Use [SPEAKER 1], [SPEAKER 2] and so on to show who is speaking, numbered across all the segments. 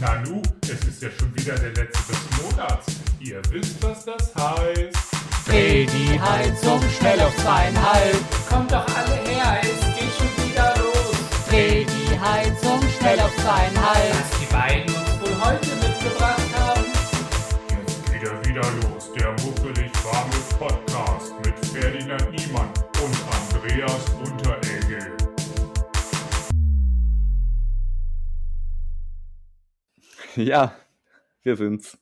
[SPEAKER 1] Nanu, es ist ja schon wieder der letzte des Monats. Ihr wisst, was das heißt.
[SPEAKER 2] Dreh die Heizung schnell auf zweieinhalb.
[SPEAKER 3] Kommt doch alle her, es geht schon wieder los.
[SPEAKER 2] Dreh die Heizung schnell auf zweieinhalb.
[SPEAKER 3] Was die beiden uns wohl heute mitgebracht haben.
[SPEAKER 1] Jetzt geht er wieder los, der muckelig warme Podcast mit Ferdinand Niemann und Andreas Unteregge.
[SPEAKER 4] Ja, wir sind's.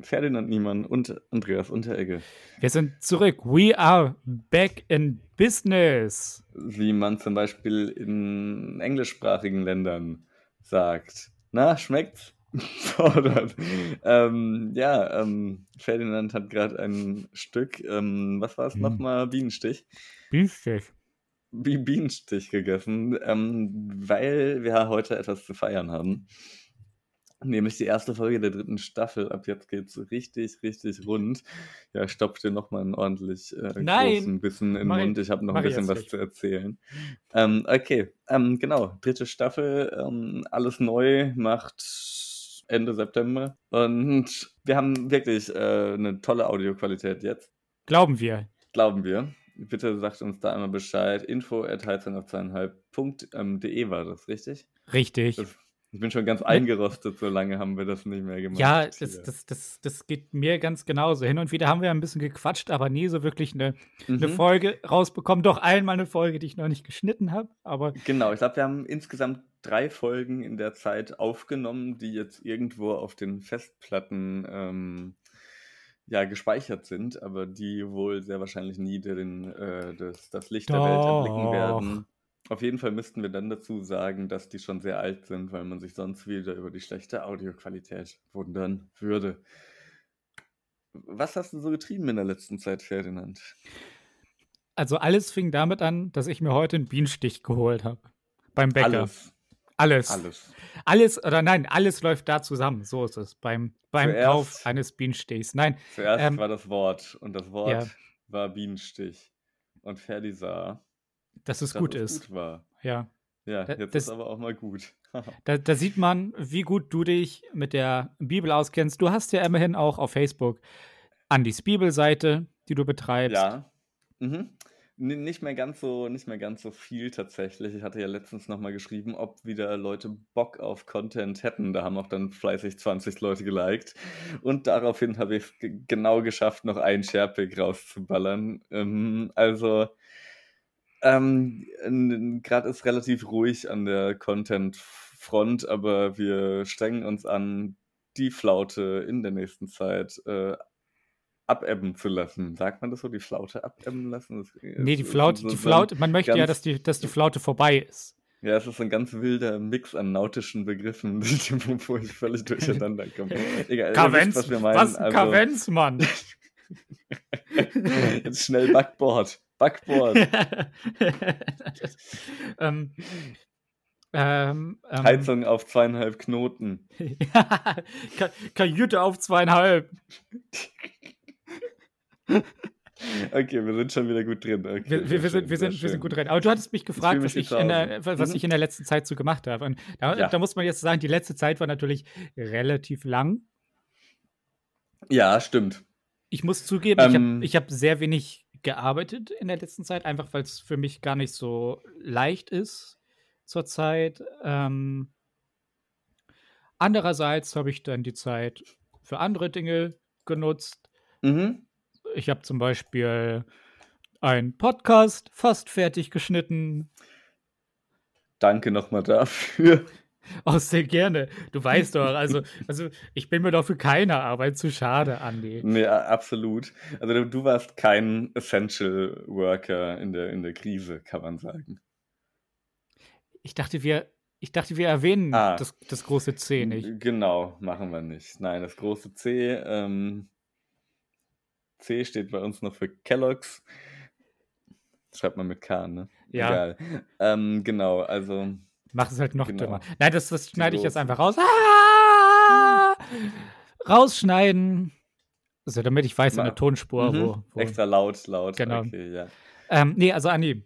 [SPEAKER 4] Ferdinand Niemann und Andreas Unteregge.
[SPEAKER 5] Wir sind zurück. We are back in business.
[SPEAKER 4] Wie man zum Beispiel in englischsprachigen Ländern sagt. Na, schmeckt's? Fordert. ähm, ja, ähm, Ferdinand hat gerade ein Stück, ähm, was war es
[SPEAKER 5] Hm.
[SPEAKER 4] nochmal? Bienenstich.
[SPEAKER 5] Bienenstich.
[SPEAKER 4] Wie Bienenstich gegessen, ähm, weil wir heute etwas zu feiern haben. Nämlich die erste Folge der dritten Staffel. Ab jetzt geht's richtig, richtig rund. Ja, stopf dir nochmal einen ordentlich äh, großen Bissen in den Mund. Ich habe noch ein bisschen was
[SPEAKER 5] nicht.
[SPEAKER 4] zu erzählen. Ähm, okay, ähm, genau. Dritte Staffel, ähm, alles neu, macht Ende September. Und wir haben wirklich äh, eine tolle Audioqualität jetzt.
[SPEAKER 5] Glauben wir.
[SPEAKER 4] Glauben wir. Bitte sagt uns da einmal Bescheid. Info at auf zweieinhalb.de war das, richtig?
[SPEAKER 5] Richtig.
[SPEAKER 4] Das, ich bin schon ganz eingerostet, so lange haben wir das nicht mehr gemacht.
[SPEAKER 5] Ja, das, das, das, das geht mir ganz genauso. Hin und wieder haben wir ein bisschen gequatscht, aber nie so wirklich eine, eine
[SPEAKER 4] Mhm.
[SPEAKER 5] Folge rausbekommen. Doch einmal eine Folge, die ich noch nicht geschnitten habe. Aber
[SPEAKER 4] Genau, ich glaube, wir haben insgesamt drei Folgen in der Zeit aufgenommen, die jetzt irgendwo auf den Festplatten ähm, ja, gespeichert sind, aber die wohl sehr wahrscheinlich nie den, äh, das, das Licht der Welt erblicken
[SPEAKER 5] Doch.
[SPEAKER 4] werden. Auf jeden Fall müssten wir dann dazu sagen, dass die schon sehr alt sind, weil man sich sonst wieder über die schlechte Audioqualität wundern würde. Was hast du so getrieben in der letzten Zeit, Ferdinand?
[SPEAKER 5] also alles fing damit an, dass ich mir heute einen Bienenstich geholt habe. Beim Bäcker.
[SPEAKER 4] Alles.
[SPEAKER 5] Alles.
[SPEAKER 4] Alles.
[SPEAKER 5] Alles, oder nein, alles läuft da zusammen. So ist es. Beim, beim
[SPEAKER 4] Zuerst-
[SPEAKER 5] Kauf eines Bienenstichs. Nein,
[SPEAKER 4] Zuerst
[SPEAKER 5] Ähm,
[SPEAKER 4] war das Wort und das Wort
[SPEAKER 5] ja.
[SPEAKER 4] war Bienenstich. Und Ferdi sah,
[SPEAKER 5] dass es
[SPEAKER 4] dass
[SPEAKER 5] gut
[SPEAKER 4] es
[SPEAKER 5] ist.
[SPEAKER 4] gut war.
[SPEAKER 5] Ja.
[SPEAKER 4] Ja, jetzt
[SPEAKER 5] das-
[SPEAKER 4] ist aber auch mal gut.
[SPEAKER 5] Da, da sieht man, wie gut du dich mit der Bibel auskennst. Du hast ja immerhin auch auf Facebook Andys Bibelseite, die du betreibst.
[SPEAKER 4] ja. Mhm. Nicht mehr ganz so, nicht mehr ganz so viel tatsächlich. Ich hatte ja letztens nochmal geschrieben, ob wieder Leute Bock auf Content hätten. Da haben auch dann fleißig 20 Leute geliked. Und daraufhin habe ich es ge- genau geschafft, noch einen Sharepick rauszuballern. Ähm, also, ähm, gerade ist relativ ruhig an der Content-Front, aber wir strengen uns an, die Flaute in der nächsten Zeit äh, abebben zu lassen. Sagt man das so, die Flaute abebben lassen? Das
[SPEAKER 5] Nee, die Flaute,
[SPEAKER 4] so-
[SPEAKER 5] die Flaute, man möchte ja,
[SPEAKER 4] ganz-
[SPEAKER 5] dass die, dass die Flaute vorbei ist.
[SPEAKER 4] Ja, es ist ein ganz wilder Mix an nautischen Begriffen, wo ich völlig durcheinander komme. Egal,
[SPEAKER 5] Kavenz,
[SPEAKER 4] wisst, was wir meinen.
[SPEAKER 5] was ein
[SPEAKER 4] Also,
[SPEAKER 5] Kavenz, Mann.
[SPEAKER 4] jetzt schnell Backboard. Backboard.
[SPEAKER 5] ähm, ähm, ähm,
[SPEAKER 4] Heizung auf zweieinhalb Knoten.
[SPEAKER 5] Ka- Kajüte auf zweieinhalb.
[SPEAKER 4] Okay, wir sind schon wieder gut drin. Okay,
[SPEAKER 5] Wir, wir, wir, sind, wir, sind, wir sind gut drin. Aber du hattest mich gefragt, was,
[SPEAKER 4] mich
[SPEAKER 5] ich
[SPEAKER 4] wie
[SPEAKER 5] in, der, was
[SPEAKER 4] Mhm.
[SPEAKER 5] ich in der letzten Zeit so gemacht habe. Und da,
[SPEAKER 4] Ja.
[SPEAKER 5] da muss man jetzt sagen, die letzte Zeit war natürlich relativ lang.
[SPEAKER 4] Ja, stimmt.
[SPEAKER 5] Ich muss zugeben,
[SPEAKER 4] Ähm.
[SPEAKER 5] ich habe hab sehr wenig gearbeitet in der letzten Zeit, einfach weil es für mich gar nicht so leicht ist zurzeit. Ähm, andererseits habe ich dann die Zeit für andere Dinge genutzt.
[SPEAKER 4] Mhm.
[SPEAKER 5] Ich habe zum Beispiel einen Podcast fast fertig geschnitten.
[SPEAKER 4] Danke nochmal dafür.
[SPEAKER 5] Oh, sehr gerne. Du weißt doch, also, also ich bin mir doch für keine Arbeit zu schade, Andi.
[SPEAKER 4] Nee, absolut. Also du, du warst kein Essential Worker in der, in der Krise, kann man sagen.
[SPEAKER 5] Ich dachte, wir, ich dachte, wir erwähnen
[SPEAKER 4] Ah.
[SPEAKER 5] das, das große C nicht.
[SPEAKER 4] Genau, machen wir nicht. Nein, das große C, ähm, C steht bei uns noch für Kellogg's. Schreibt man mit K, ne?
[SPEAKER 5] Ja.
[SPEAKER 4] Egal. Ähm, genau, also
[SPEAKER 5] Mach es halt noch
[SPEAKER 4] Genau.
[SPEAKER 5] dümmer. Nein, das, das schneide ich jetzt einfach raus. Ah! Rausschneiden. Also, damit ich weiß, in der Tonspur,
[SPEAKER 4] mhm,
[SPEAKER 5] wo. wo.
[SPEAKER 4] extra laut, laut.
[SPEAKER 5] Genau.
[SPEAKER 4] Okay, ja.
[SPEAKER 5] Ähm, nee, also Andi.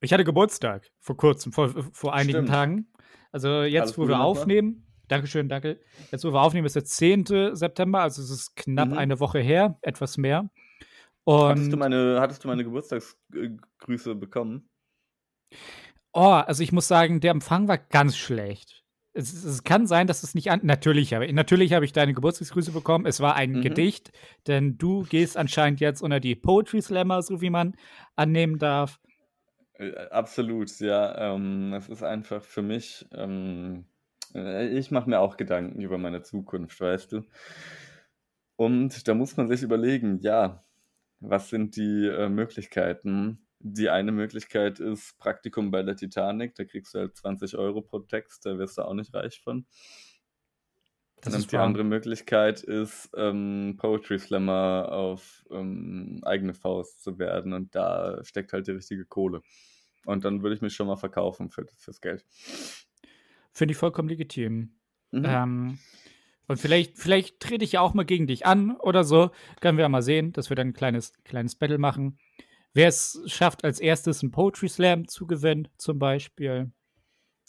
[SPEAKER 5] Ich hatte Geburtstag vor kurzem, vor, vor einigen
[SPEAKER 4] Stimmt.
[SPEAKER 5] Tagen. Also jetzt,
[SPEAKER 4] Alles
[SPEAKER 5] wo wir
[SPEAKER 4] nochmal.
[SPEAKER 5] aufnehmen, Dankeschön, danke. Jetzt, wo wir aufnehmen, ist der 10. September, also es ist knapp
[SPEAKER 4] Mhm.
[SPEAKER 5] eine Woche her, etwas mehr. Und
[SPEAKER 4] Hattest du meine, hattest du meine Geburtstagsgrüße bekommen?
[SPEAKER 5] Oh, also ich muss sagen, der Empfang war ganz schlecht. Es, es kann sein, dass es nicht an. Natürlich habe natürlich habe ich deine Geburtstagsgrüße bekommen. Es war ein
[SPEAKER 4] Mhm.
[SPEAKER 5] Gedicht, denn du gehst anscheinend jetzt unter die Poetry Slammer, so wie man annehmen darf.
[SPEAKER 4] Äh, Absolut, ja. Ähm, es ist einfach für mich, ähm, äh, ich mache mir auch Gedanken über meine Zukunft, weißt du. Und da muss man sich überlegen, ja, was sind die äh, Möglichkeiten? Die eine Möglichkeit ist Praktikum bei der Titanic, da kriegst du halt 20 Euro pro Text, da wirst du auch nicht reich von.
[SPEAKER 5] Das
[SPEAKER 4] Und
[SPEAKER 5] ist
[SPEAKER 4] die
[SPEAKER 5] wahr.
[SPEAKER 4] andere Möglichkeit ist, ähm, Poetry Slammer auf ähm, eigene Faust zu werden. Und da steckt halt die richtige Kohle. Und dann würde ich mich schon mal verkaufen für, fürs Geld.
[SPEAKER 5] Finde ich vollkommen legitim.
[SPEAKER 4] Mhm.
[SPEAKER 5] Ähm, und vielleicht, vielleicht trete ich ja auch mal gegen dich an oder so. Können wir ja mal sehen, dass wir dann ein kleines, kleines Battle machen. Wer es schafft, als erstes einen Poetry Slam zu gewinnen, zum Beispiel.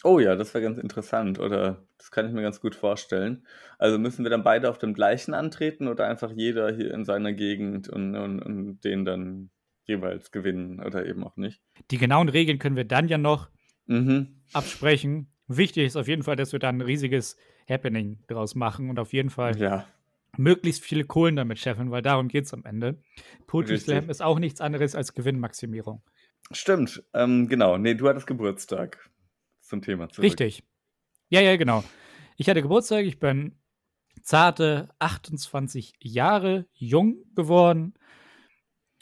[SPEAKER 4] Oh ja, das wäre ganz interessant. Oder das kann ich mir ganz gut vorstellen. Also müssen wir dann beide auf dem gleichen antreten oder einfach jeder hier in seiner Gegend und, und, und den dann jeweils gewinnen oder eben auch nicht?
[SPEAKER 5] Die genauen Regeln können wir dann ja noch
[SPEAKER 4] Mhm.
[SPEAKER 5] absprechen. Wichtig ist auf jeden Fall, dass wir da ein riesiges Happening draus machen und auf jeden Fall
[SPEAKER 4] Ja,
[SPEAKER 5] möglichst viele Kohlen damit scheffeln, weil darum geht es am Ende. Poetry. Slam ist auch nichts anderes als Gewinnmaximierung.
[SPEAKER 4] stimmt. Ähm, genau. Nee, du hattest Geburtstag. Zum Thema zurück.
[SPEAKER 5] Richtig. Ja, ja, genau. Ich hatte Geburtstag, ich bin zarte 28 Jahre jung geworden.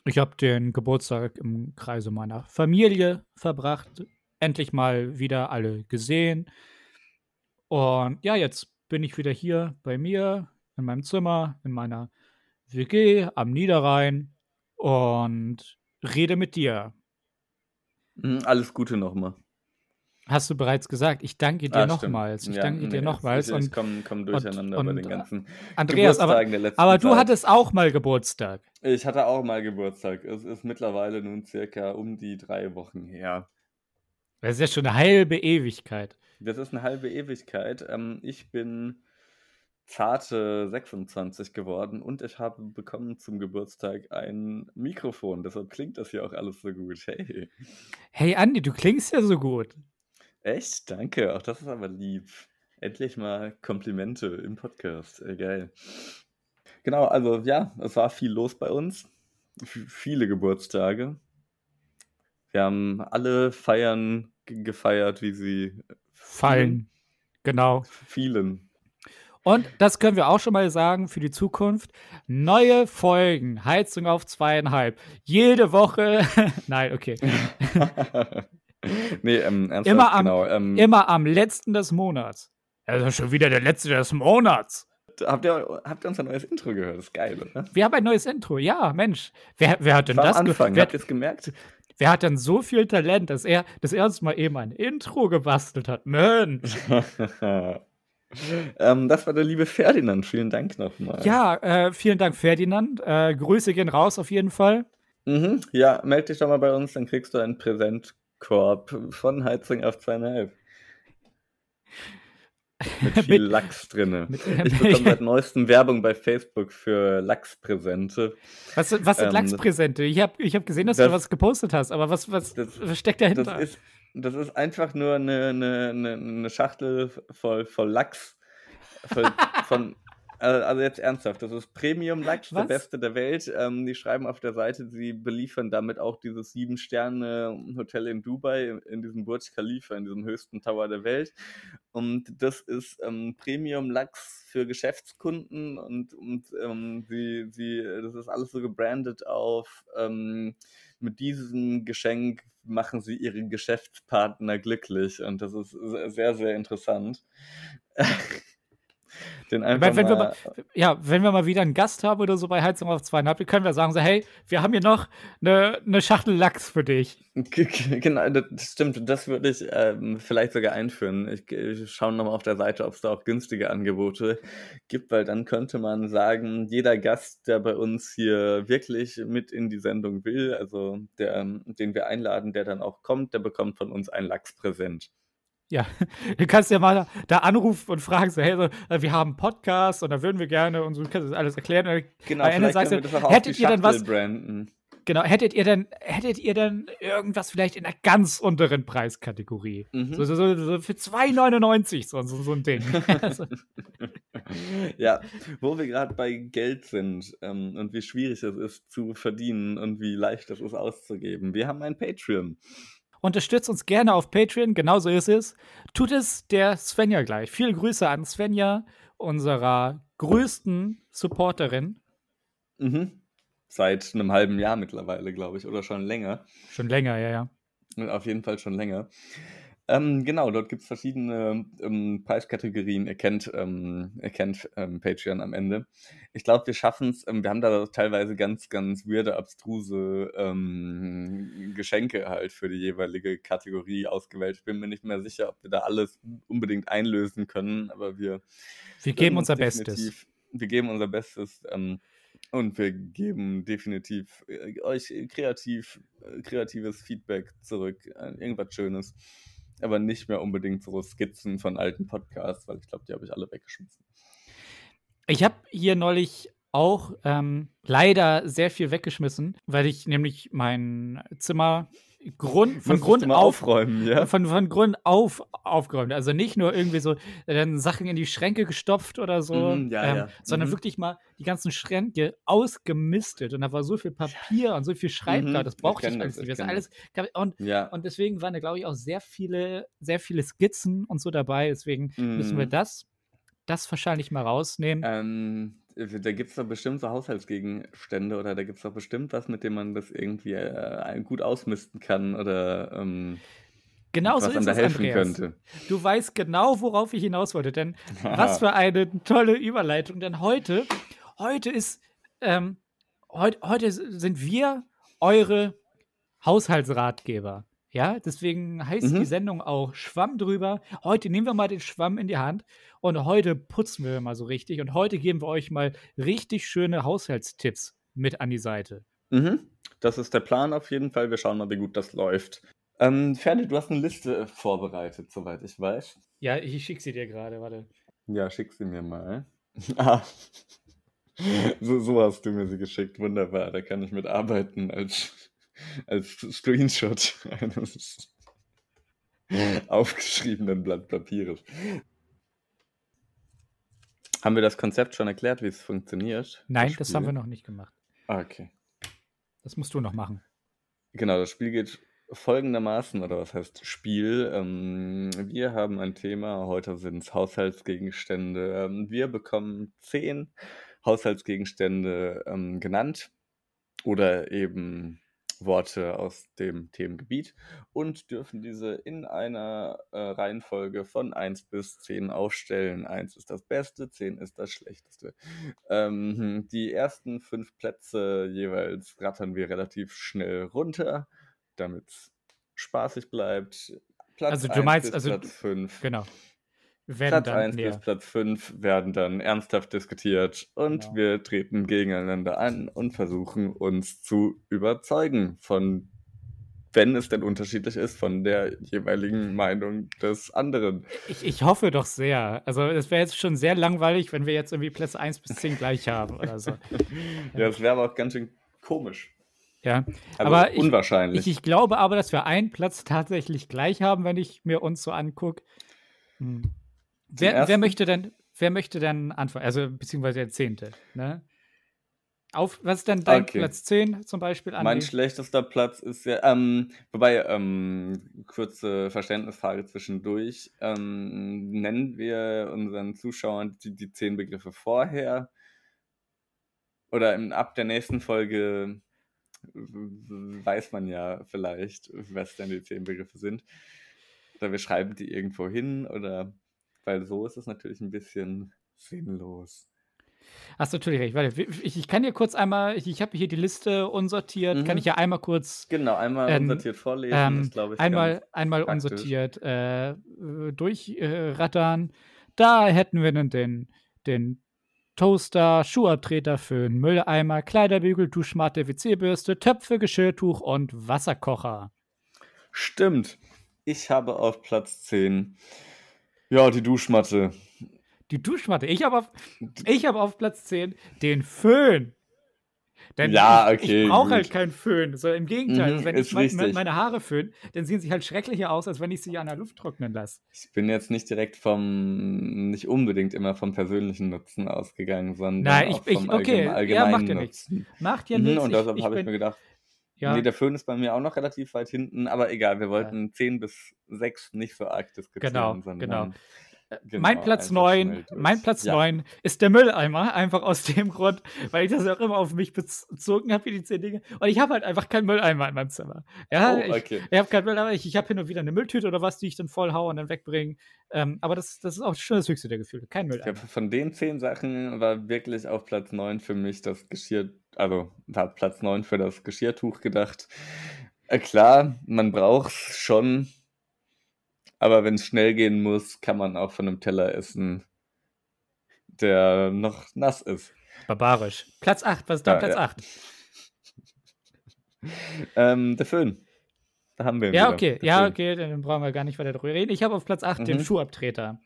[SPEAKER 5] Ich habe den Geburtstag im Kreise meiner Familie verbracht. Endlich mal wieder alle gesehen. Und ja, jetzt bin ich wieder hier bei mir, in meinem Zimmer, in meiner WG am Niederrhein und rede mit dir.
[SPEAKER 4] Mhm, Alles Gute nochmal.
[SPEAKER 5] Hast du bereits gesagt. Ich danke dir
[SPEAKER 4] Ah,
[SPEAKER 5] nochmals. Ich
[SPEAKER 4] Ja,
[SPEAKER 5] danke dir
[SPEAKER 4] nee,
[SPEAKER 5] nochmals.
[SPEAKER 4] Ich, ich komme komm durcheinander
[SPEAKER 5] und-
[SPEAKER 4] bei
[SPEAKER 5] und,
[SPEAKER 4] den ganzen
[SPEAKER 5] Andreas, aber,
[SPEAKER 4] Geburtstagen der letzten
[SPEAKER 5] aber du
[SPEAKER 4] Zeit.
[SPEAKER 5] hattest auch mal Geburtstag.
[SPEAKER 4] Ich hatte auch mal Geburtstag. Es ist mittlerweile nun circa um die drei Wochen her.
[SPEAKER 5] Das ist ja schon eine halbe Ewigkeit.
[SPEAKER 4] Das ist eine halbe Ewigkeit. Ähm, ich bin zarte 26 geworden und ich habe bekommen zum Geburtstag ein Mikrofon. Deshalb klingt das hier auch alles so gut. Hey.
[SPEAKER 5] Hey Andi, du klingst ja so gut.
[SPEAKER 4] Echt? Danke. Auch das ist aber lieb. Endlich mal Komplimente im Podcast. Äh, geil. Genau, also ja, es war viel los bei uns. F viele Geburtstage. Wir haben alle Feiern ge- gefeiert, wie sie
[SPEAKER 5] Fallen. Genau.
[SPEAKER 4] vielen.
[SPEAKER 5] Und das können wir auch schon mal sagen für die Zukunft. Neue Folgen, Heizung auf zweieinhalb. Jede Woche. Nein, okay.
[SPEAKER 4] nee, ähm, ernsthaft,
[SPEAKER 5] Immer am-
[SPEAKER 4] genau. Ähm,
[SPEAKER 5] Immer am letzten des Monats. Also schon wieder der letzte des Monats.
[SPEAKER 4] habt, ihr, habt ihr unser neues Intro gehört? Das ist geil, oder?
[SPEAKER 5] Wir haben ein neues Intro. Ja, Mensch. Wer, wer hat denn
[SPEAKER 4] War
[SPEAKER 5] das
[SPEAKER 4] am Anfang,
[SPEAKER 5] wer,
[SPEAKER 4] habt ihr es gemerkt?
[SPEAKER 5] Wer hat denn so viel Talent, dass er das erste Mal eben ein Intro gebastelt hat? Mensch.
[SPEAKER 4] ähm, das war der liebe Ferdinand. Vielen Dank nochmal.
[SPEAKER 5] Ja, äh, vielen Dank, Ferdinand. Äh, Grüße gehen raus auf jeden Fall.
[SPEAKER 4] Mhm. Ja, melde dich doch mal bei uns, dann kriegst du einen Präsentkorb von Heizung auf zweieinhalb. Mit viel
[SPEAKER 5] Mit-
[SPEAKER 4] Lachs drinne.
[SPEAKER 5] mit-
[SPEAKER 4] ich bekomme seit neuestem Werbung bei Facebook für Lachspräsente.
[SPEAKER 5] Was, was sind
[SPEAKER 4] Ähm,
[SPEAKER 5] Lachspräsente? Ich habe ich hab gesehen, dass
[SPEAKER 4] das-
[SPEAKER 5] du was gepostet hast, aber was, was,
[SPEAKER 4] Das-
[SPEAKER 5] was steckt dahinter?
[SPEAKER 4] Das ist, das ist einfach nur eine, eine, eine, eine Schachtel voll, voll Lachs. Voll, von, also also jetzt ernsthaft, das ist Premium-Lachs, der
[SPEAKER 5] Was?
[SPEAKER 4] beste der Welt. Ähm, die schreiben auf der Seite, sie beliefern damit auch dieses Sieben-Sterne-Hotel in Dubai, in diesem Burj Khalifa, in diesem höchsten Tower der Welt. Und das ist ähm, Premium-Lachs für Geschäftskunden und, und ähm, sie, sie, das ist alles so gebrandet auf ähm, mit diesem Geschenk machen sie ihre Geschäftspartner glücklich und das ist sehr, sehr interessant. Den einfach
[SPEAKER 5] meine, wenn wir
[SPEAKER 4] mal,
[SPEAKER 5] ja, wenn wir mal wieder einen Gast haben oder so bei Heizung auf zweieinhalb, können wir sagen so, hey, wir haben hier noch eine, eine Schachtel Lachs für dich.
[SPEAKER 4] Genau, das stimmt. Das würde ich ähm, vielleicht sogar einführen. Ich, ich schaue nochmal auf der Seite, ob es da auch günstige Angebote gibt, weil dann könnte man sagen, jeder Gast, der bei uns hier wirklich mit in die Sendung will, also der, den wir einladen, der dann auch kommt, der bekommt von uns ein Lachspräsent.
[SPEAKER 5] Ja, du kannst ja mal da anrufen und fragen, so, hey, so, äh, wir haben einen Podcast und da würden wir gerne und so, du kannst das alles erklären. Und
[SPEAKER 4] Genau,
[SPEAKER 5] am Ende sagst du, hättet ihr denn was,
[SPEAKER 4] branden.
[SPEAKER 5] genau, hättet ihr denn, hättet ihr denn irgendwas vielleicht in der ganz unteren Preiskategorie?
[SPEAKER 4] Mhm.
[SPEAKER 5] So, so, so, so für 2,99 so, so, so ein Ding. also,
[SPEAKER 4] ja, wo wir gerade bei Geld sind ähm, und wie schwierig es ist zu verdienen und wie leicht es ist auszugeben. Wir haben ein Patreon.
[SPEAKER 5] Unterstützt uns gerne auf Patreon, genauso ist es. Tut es der Svenja gleich. Viele Grüße an Svenja, unserer größten Supporterin.
[SPEAKER 4] Mhm. Seit einem halben Jahr mittlerweile, glaube ich, oder schon länger.
[SPEAKER 5] Schon länger, ja, ja.
[SPEAKER 4] Auf jeden Fall schon länger. Ähm, genau, dort gibt es verschiedene ähm, Preiskategorien. Ihr kennt, ähm, ihr kennt ähm, Patreon am Ende. Ich glaube, wir schaffen es. Ähm, wir haben da teilweise ganz, ganz weirde, abstruse ähm, Geschenke halt für die jeweilige Kategorie ausgewählt. Ich bin mir nicht mehr sicher, ob wir da alles unbedingt einlösen können, aber wir
[SPEAKER 5] Wir geben unser
[SPEAKER 4] uns
[SPEAKER 5] Bestes.
[SPEAKER 4] Wir geben unser Bestes. Und wir geben definitiv äh, euch kreativ, äh, kreatives Feedback zurück, äh, irgendwas Schönes. Aber nicht mehr unbedingt so Skizzen von alten Podcasts, weil ich glaube, die habe ich alle weggeschmissen.
[SPEAKER 5] Ich habe hier neulich auch ähm, leider sehr viel weggeschmissen, weil ich nämlich mein Zimmer Grund, von Grund auf
[SPEAKER 4] aufräumen, ja?
[SPEAKER 5] von, von Grund auf aufgeräumt. Also nicht nur irgendwie so dann Sachen in die Schränke gestopft oder so,
[SPEAKER 4] Mhm, ja,
[SPEAKER 5] ähm,
[SPEAKER 4] ja.
[SPEAKER 5] sondern
[SPEAKER 4] Mhm.
[SPEAKER 5] wirklich mal die ganzen Schränke ausgemistet. Und da war so viel Papier und so viel Schreibgrad,
[SPEAKER 4] Mhm,
[SPEAKER 5] das
[SPEAKER 4] ich
[SPEAKER 5] brauchte ich
[SPEAKER 4] kenn
[SPEAKER 5] alles
[SPEAKER 4] das,
[SPEAKER 5] nicht.
[SPEAKER 4] ich
[SPEAKER 5] Das alles, und,
[SPEAKER 4] Ja.
[SPEAKER 5] und deswegen waren da, glaube ich, auch sehr viele, sehr viele Skizzen und so dabei. Deswegen müssen wir
[SPEAKER 4] Mhm.
[SPEAKER 5] das, das wahrscheinlich mal rausnehmen.
[SPEAKER 4] Ähm, da gibt es doch bestimmt so Haushaltsgegenstände oder da gibt es doch bestimmt was, mit dem man das irgendwie äh, gut ausmisten kann oder ähm,
[SPEAKER 5] Genau so
[SPEAKER 4] was einem
[SPEAKER 5] ist
[SPEAKER 4] da helfen
[SPEAKER 5] Andreas.
[SPEAKER 4] könnte.
[SPEAKER 5] Du weißt genau, worauf ich hinaus wollte. Denn was für eine tolle Überleitung. Denn heute, heute ist, ähm, heut, heute sind wir eure Haushaltsratgeber. Ja, deswegen heißt
[SPEAKER 4] Mhm.
[SPEAKER 5] die Sendung auch Schwamm drüber. Heute nehmen wir mal den Schwamm in die Hand und heute putzen wir mal so richtig. Und heute geben wir euch mal richtig schöne Haushaltstipps mit an die Seite.
[SPEAKER 4] Mhm. Das ist der Plan auf jeden Fall. Wir schauen mal, wie gut das läuft. Ähm, Ferdi, du hast eine Liste vorbereitet, soweit ich weiß.
[SPEAKER 5] Ja, ich schicke sie dir gerade, warte.
[SPEAKER 4] Ja, schick sie mir mal. Ah. So, so hast du mir sie geschickt. Wunderbar. Da kann ich mitarbeiten als, als Screenshot eines aufgeschriebenen Blatt Papiers. Haben wir das Konzept schon erklärt, wie es funktioniert?
[SPEAKER 5] Nein, das haben wir noch nicht gemacht.
[SPEAKER 4] Ah, Okay.
[SPEAKER 5] Das musst du noch machen.
[SPEAKER 4] Genau, das Spiel geht folgendermaßen, oder was heißt Spiel? Ähm, wir haben ein Thema, heute sind es Haushaltsgegenstände. Ähm, wir bekommen zehn Haushaltsgegenstände ähm, genannt oder eben Worte aus dem Themengebiet und dürfen diese in einer äh, Reihenfolge von 1 bis 10 aufstellen. 1 ist das Beste, 10 ist das Schlechteste. Ähm, die ersten fünf Plätze jeweils rattern wir relativ schnell runter, damit es spaßig bleibt. Platz
[SPEAKER 5] Also du
[SPEAKER 4] 1
[SPEAKER 5] meinst- also-
[SPEAKER 4] Platz 5.
[SPEAKER 5] Genau. Werden
[SPEAKER 4] Platz
[SPEAKER 5] dann
[SPEAKER 4] 1
[SPEAKER 5] näher.
[SPEAKER 4] bis Platz 5 werden dann ernsthaft diskutiert und
[SPEAKER 5] Genau.
[SPEAKER 4] wir treten gegeneinander an und versuchen uns zu überzeugen von, wenn es denn unterschiedlich ist, von der jeweiligen Meinung des anderen.
[SPEAKER 5] Ich, ich hoffe doch sehr. Also es wäre jetzt schon sehr langweilig, wenn wir jetzt irgendwie Plätze 1 bis 10 gleich haben oder so.
[SPEAKER 4] Ja, das wäre aber auch ganz schön komisch.
[SPEAKER 5] Ja.
[SPEAKER 4] Also
[SPEAKER 5] Aber ich-
[SPEAKER 4] unwahrscheinlich.
[SPEAKER 5] Ich, ich glaube aber, dass wir einen Platz tatsächlich gleich haben, wenn ich mir uns so angucke. Hm. Wer, wer möchte denn, wer möchte denn anfangen? Also beziehungsweise der Zehnte, ne? Auf, was ist denn dein
[SPEAKER 4] Okay.
[SPEAKER 5] Platz 10 zum Beispiel? Andi?
[SPEAKER 4] Mein schlechtester Platz ist ja, ähm, wobei, ähm, kurze Verständnisfrage zwischendurch. Ähm, nennen wir unseren Zuschauern die, die zehn Begriffe vorher? Oder im, ab der nächsten Folge weiß man ja vielleicht, was denn die zehn Begriffe sind. Oder wir schreiben die irgendwo hin, oder weil so ist es natürlich ein bisschen sinnlos.
[SPEAKER 5] Hast du natürlich recht. Warte, ich, ich kann dir kurz einmal, ich, ich habe hier die Liste unsortiert, kann
[SPEAKER 4] Mhm.
[SPEAKER 5] ich ja einmal kurz
[SPEAKER 4] Genau, einmal
[SPEAKER 5] Ähm,
[SPEAKER 4] unsortiert vorlesen,
[SPEAKER 5] Ähm,
[SPEAKER 4] ist, glaube ich,
[SPEAKER 5] einmal einmal
[SPEAKER 4] praktisch.
[SPEAKER 5] unsortiert äh, durchrattern. da hätten wir dann den, den Toaster, Schuhabtreter, Föhn, Mülleimer, Kleiderbügel, Duschmatte, WC-Bürste, Töpfe, Geschirrtuch und Wasserkocher.
[SPEAKER 4] Stimmt. Ich habe auf Platz 10 ja, die Duschmatte.
[SPEAKER 5] Die Duschmatte. Ich habe auf, ich hab auf Platz 10 den Föhn. Denn
[SPEAKER 4] Ja,
[SPEAKER 5] ich,
[SPEAKER 4] okay,
[SPEAKER 5] ich brauche halt keinen Föhn. So, Im Gegenteil,
[SPEAKER 4] Mhm,
[SPEAKER 5] wenn ich mein, meine Haare föhne, dann sehen sie halt schrecklicher aus, als wenn ich sie an der Luft trocknen lasse.
[SPEAKER 4] Ich bin jetzt nicht direkt vom, nicht unbedingt immer vom persönlichen Nutzen ausgegangen, sondern
[SPEAKER 5] Nein, ich-
[SPEAKER 4] auch
[SPEAKER 5] ich-
[SPEAKER 4] vom
[SPEAKER 5] okay,
[SPEAKER 4] allgemein-
[SPEAKER 5] ja, macht
[SPEAKER 4] allgemeinen
[SPEAKER 5] ja nichts. Macht ja
[SPEAKER 4] Mhm,
[SPEAKER 5] nichts.
[SPEAKER 4] und
[SPEAKER 5] ich,
[SPEAKER 4] deshalb
[SPEAKER 5] ich
[SPEAKER 4] habe ich mir gedacht,
[SPEAKER 5] ja,
[SPEAKER 4] nee, der Föhn ist bei mir auch noch relativ weit hinten, aber egal, wir wollten 10 bis 6 nicht so arg diskutieren,
[SPEAKER 5] Genau,
[SPEAKER 4] sondern
[SPEAKER 5] genau.
[SPEAKER 4] Genau,
[SPEAKER 5] mein Platz
[SPEAKER 4] einfach
[SPEAKER 5] 9,
[SPEAKER 4] schnell durch.
[SPEAKER 5] mein Platz
[SPEAKER 4] Ja.
[SPEAKER 5] 9 ist der Mülleimer, einfach aus dem Grund, weil ich das auch immer auf mich bezogen habe, wie die zehn Dinge. Und ich habe halt einfach keinen Mülleimer in meinem Zimmer. Ja,
[SPEAKER 4] Oh,
[SPEAKER 5] ich,
[SPEAKER 4] okay.
[SPEAKER 5] ich habe keinen Mülleimer, ich, ich habe hin und wieder eine Mülltüte oder was, die ich dann voll hau und dann wegbringe. Ähm, aber das, das ist auch schon das höchste der Gefühle. Kein
[SPEAKER 4] Ich
[SPEAKER 5] Mülleimer.
[SPEAKER 4] glaube, von den 10 Sachen war wirklich auf Platz 9 für mich das Geschirr, also war Platz 9 für das Geschirrtuch gedacht. Äh, klar, man braucht es schon, aber wenn es schnell gehen muss, kann man auch von einem Teller essen, der noch nass ist.
[SPEAKER 5] Barbarisch. Platz 8, was ist da
[SPEAKER 4] Ja,
[SPEAKER 5] Platz
[SPEAKER 4] ja.
[SPEAKER 5] 8?
[SPEAKER 4] Ähm, der Föhn. Da haben wir ihn
[SPEAKER 5] Ja,
[SPEAKER 4] wieder.
[SPEAKER 5] okay,
[SPEAKER 4] Der
[SPEAKER 5] ja,
[SPEAKER 4] Föhn.
[SPEAKER 5] okay, dann brauchen wir gar nicht weiter drüber reden. Ich habe auf Platz 8 den
[SPEAKER 4] Mhm.
[SPEAKER 5] Schuhabtreter.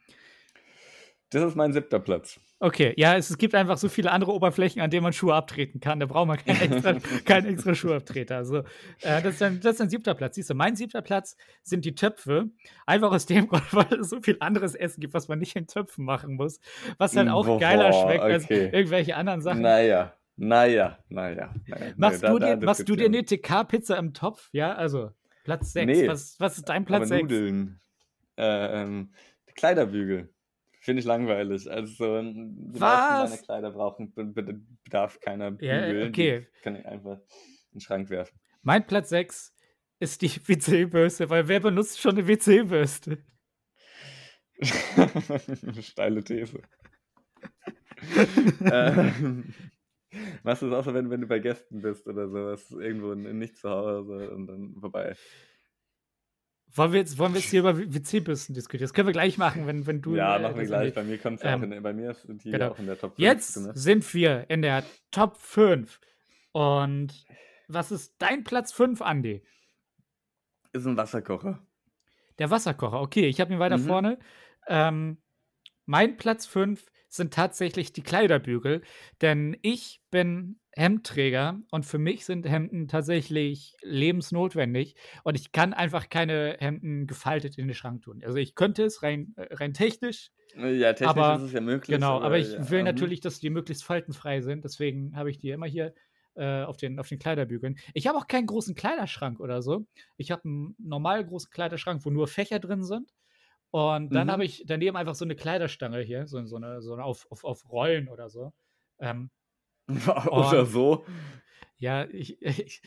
[SPEAKER 4] Das ist mein siebter Platz.
[SPEAKER 5] Okay, ja, es, es gibt einfach so viele andere Oberflächen, an denen man Schuhe abtreten kann. Da braucht man keinen extra, keinen extra Schuhabtreter. Also, äh, das, ist ein, das ist ein siebter Platz. Siehst du, mein siebter Platz sind die Töpfe. Einfach aus dem Grund, weil es so viel anderes Essen gibt, was man nicht in Töpfen machen muss. Was halt auch
[SPEAKER 4] Boah,
[SPEAKER 5] geiler schmeckt als
[SPEAKER 4] okay.
[SPEAKER 5] irgendwelche anderen Sachen.
[SPEAKER 4] Naja, naja, naja. naja.
[SPEAKER 5] machst,
[SPEAKER 4] Nee,
[SPEAKER 5] du
[SPEAKER 4] da-
[SPEAKER 5] dir,
[SPEAKER 4] da
[SPEAKER 5] machst du dir eine TK-Pizza im Topf? Ja, also Platz 6.
[SPEAKER 4] Nee,
[SPEAKER 5] was, was ist dein. Platz
[SPEAKER 4] Aber
[SPEAKER 5] 6?
[SPEAKER 4] Nudeln. Äh, ähm, Kleiderbügel. Finde ich langweilig. Also, die meisten
[SPEAKER 5] Was?
[SPEAKER 4] meiner Kleider brauchen, be- be- bedarf keiner
[SPEAKER 5] Ja,
[SPEAKER 4] Bügel.
[SPEAKER 5] okay.
[SPEAKER 4] Die kann ich einfach in den Schrank werfen.
[SPEAKER 5] Mein Platz 6 ist die WC-Bürste, weil wer benutzt schon eine WC-Bürste?
[SPEAKER 4] Steile These. ähm, machst du es auch so, wenn, wenn du bei Gästen bist oder sowas, irgendwo n- nicht zu Hause und dann vorbei?
[SPEAKER 5] Wollen wir jetzt, wollen wir jetzt hier über WC-Bürsten diskutieren? Das können wir gleich machen, wenn, wenn du.
[SPEAKER 4] ja,
[SPEAKER 5] äh,
[SPEAKER 4] machen wir gleich. Bei mir kommt ja auch
[SPEAKER 5] ähm,
[SPEAKER 4] in, bei mir sind die
[SPEAKER 5] genau.
[SPEAKER 4] auch in der Top 5
[SPEAKER 5] Jetzt
[SPEAKER 4] drin.
[SPEAKER 5] sind wir in der Top 5. Und was ist dein Platz 5, Andi?
[SPEAKER 4] Ist ein Wasserkocher.
[SPEAKER 5] Der Wasserkocher. Okay, ich habe ihn weiter
[SPEAKER 4] Mhm.
[SPEAKER 5] vorne. Ähm, mein Platz 5 sind tatsächlich die Kleiderbügel, denn ich bin Hemdträger und für mich sind Hemden tatsächlich lebensnotwendig und ich kann einfach keine Hemden gefaltet in den Schrank tun. Also ich könnte es rein, äh, rein technisch,
[SPEAKER 4] Ja, technisch
[SPEAKER 5] Aber-
[SPEAKER 4] ist es ja möglich.
[SPEAKER 5] genau, aber ich
[SPEAKER 4] ja,
[SPEAKER 5] will
[SPEAKER 4] mhm.
[SPEAKER 5] natürlich, dass die möglichst faltenfrei sind, deswegen habe ich die immer hier äh, auf, den, auf den Kleiderbügeln. Ich habe auch keinen großen Kleiderschrank oder so. Ich habe einen normal großen Kleiderschrank, wo nur Fächer drin sind. Und dann
[SPEAKER 4] Mhm.
[SPEAKER 5] habe ich daneben einfach so eine Kleiderstange hier, so, so eine, so eine auf, auf, auf Rollen oder so. Ähm,
[SPEAKER 4] Oder
[SPEAKER 5] Und-
[SPEAKER 4] so.
[SPEAKER 5] ja, ich, ich,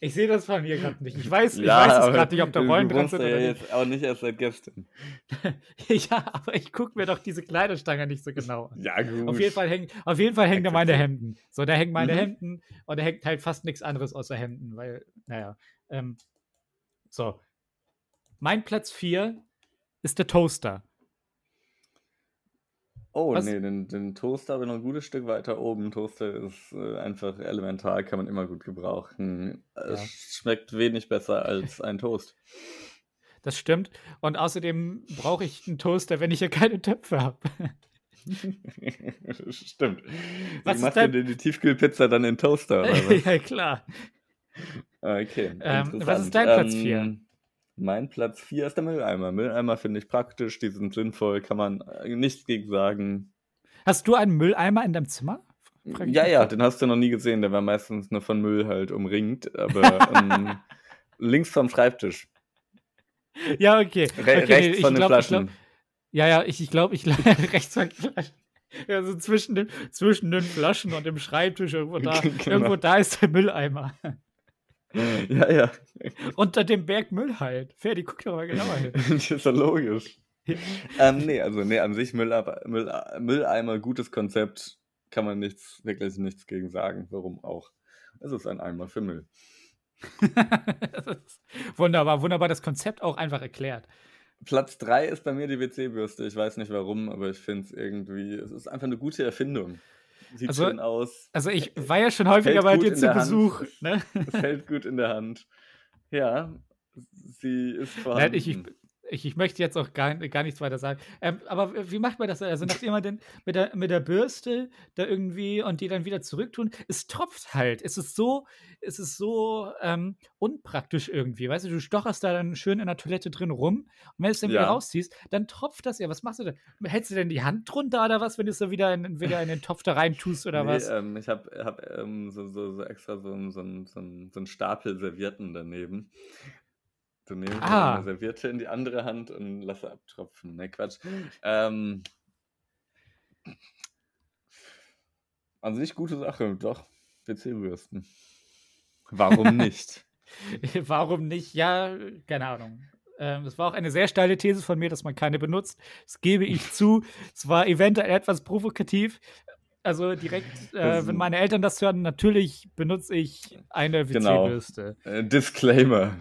[SPEAKER 5] ich sehe das von mir gerade nicht. Ich weiß, ich
[SPEAKER 4] ja,
[SPEAKER 5] weiß es gerade nicht, ob da Rollen
[SPEAKER 4] wohnst
[SPEAKER 5] sind
[SPEAKER 4] ja
[SPEAKER 5] oder nicht.
[SPEAKER 4] jetzt auch nicht erst seit gestern.
[SPEAKER 5] ja, aber ich gucke mir doch diese Kleiderstange nicht so genau an.
[SPEAKER 4] Ja, gut.
[SPEAKER 5] Auf jeden Fall hängen, auf jeden Fall hängen da meine. Hemden. So, da hängen meine
[SPEAKER 4] Mhm.
[SPEAKER 5] Hemden und da hängt halt fast nichts anderes außer Hemden, weil, naja. Ähm, so. Mein Platz 4 ist der Toaster.
[SPEAKER 4] Oh,
[SPEAKER 5] Was-
[SPEAKER 4] nee, den, den Toaster habe ich noch ein gutes Stück weiter oben. Toaster ist äh, einfach elementar, kann man immer gut gebrauchen. Es
[SPEAKER 5] Ja.
[SPEAKER 4] schmeckt wenig besser als ein Toast.
[SPEAKER 5] Das stimmt. Und außerdem brauche ich einen Toaster, wenn ich hier keine Töpfe habe.
[SPEAKER 4] Stimmt.
[SPEAKER 5] Was dein-
[SPEAKER 4] du denn die Tiefkühlpizza dann in Toaster?
[SPEAKER 5] Ja, klar.
[SPEAKER 4] Okay.
[SPEAKER 5] Ähm, was ist dein Platz vier?
[SPEAKER 4] Ähm, Mein Platz 4 ist der Mülleimer. Mülleimer finde ich praktisch, die sind sinnvoll, kann man äh, nichts gegen sagen.
[SPEAKER 5] Hast du einen Mülleimer in deinem Zimmer? Frag ich
[SPEAKER 4] Ja, ja, den hast du noch nie gesehen. Der war meistens nur von Müll halt umringt. Aber ähm, links vom Schreibtisch.
[SPEAKER 5] Ja, okay.
[SPEAKER 4] Re
[SPEAKER 5] okay
[SPEAKER 4] rechts
[SPEAKER 5] nee,
[SPEAKER 4] von den
[SPEAKER 5] glaub,
[SPEAKER 4] Flaschen.
[SPEAKER 5] glaub, ja, ja, ich, ich glaube, ich glaub, rechts von den Flaschen. Ja, so zwischen den, zwischen den Flaschen und dem Schreibtisch, irgendwo da,
[SPEAKER 4] Genau.
[SPEAKER 5] irgendwo da ist der Mülleimer.
[SPEAKER 4] Ja, ja.
[SPEAKER 5] Unter dem Berg Müll halt. Ferdi, guck doch mal genauer hin.
[SPEAKER 4] das ist ja logisch. ähm, nee, also nee, an sich Mülleimer, Müll, Mülleimer, gutes Konzept, kann man nichts, wirklich nichts gegen sagen. Warum auch? Es ist ein Eimer für Müll.
[SPEAKER 5] Wunderbar, wunderbar das Konzept auch einfach erklärt.
[SPEAKER 4] Platz 3 ist bei mir die WC-Bürste. Ich weiß nicht warum, aber ich finde es irgendwie, es ist einfach eine gute Erfindung. Sieht
[SPEAKER 5] Also-
[SPEAKER 4] schön aus,
[SPEAKER 5] Also ich war ja schon häufiger bei dir zu. Besuch. Ne?
[SPEAKER 4] es hält gut in der Hand. Ja, Sie ist
[SPEAKER 5] Nein,
[SPEAKER 4] vorhanden.
[SPEAKER 5] ich, ich, ich, ich möchte jetzt auch gar, gar nichts weiter sagen. Ähm, aber wie macht man das? Also, nachdem man denn mit der, mit der Bürste da irgendwie und die dann wieder zurücktun, es tropft halt. Es ist so, es ist so ähm, unpraktisch irgendwie. Weißt du, du stocherst da dann schön in der Toilette drin rum und wenn du es dann wieder
[SPEAKER 4] Ja.
[SPEAKER 5] rausziehst, dann tropft das ja. Was machst du denn? Hältst du denn die Hand drunter oder was, wenn du es da wieder in, wieder in den Topf da rein tust oder
[SPEAKER 4] Nee,
[SPEAKER 5] was?
[SPEAKER 4] ähm, ich habe hab, ähm, so, so, so extra so, einen- so, so, so einen Stapel Servietten daneben. Du nimmst
[SPEAKER 5] Ah.
[SPEAKER 4] eine Serviette in die andere Hand und lasse abtropfen. Ne, Quatsch. Ähm, an sich gute Sache, doch. WC-Bürsten. Warum nicht?
[SPEAKER 5] Warum nicht? Ja, keine Ahnung. Ähm, das war auch eine sehr steile These von mir, dass man keine benutzt. Das gebe ich zu. Es war eventuell etwas provokativ. Also direkt, äh, wenn meine Eltern das hören, natürlich benutze ich eine
[SPEAKER 4] Genau.
[SPEAKER 5] WC-Bürste.
[SPEAKER 4] Äh, Disclaimer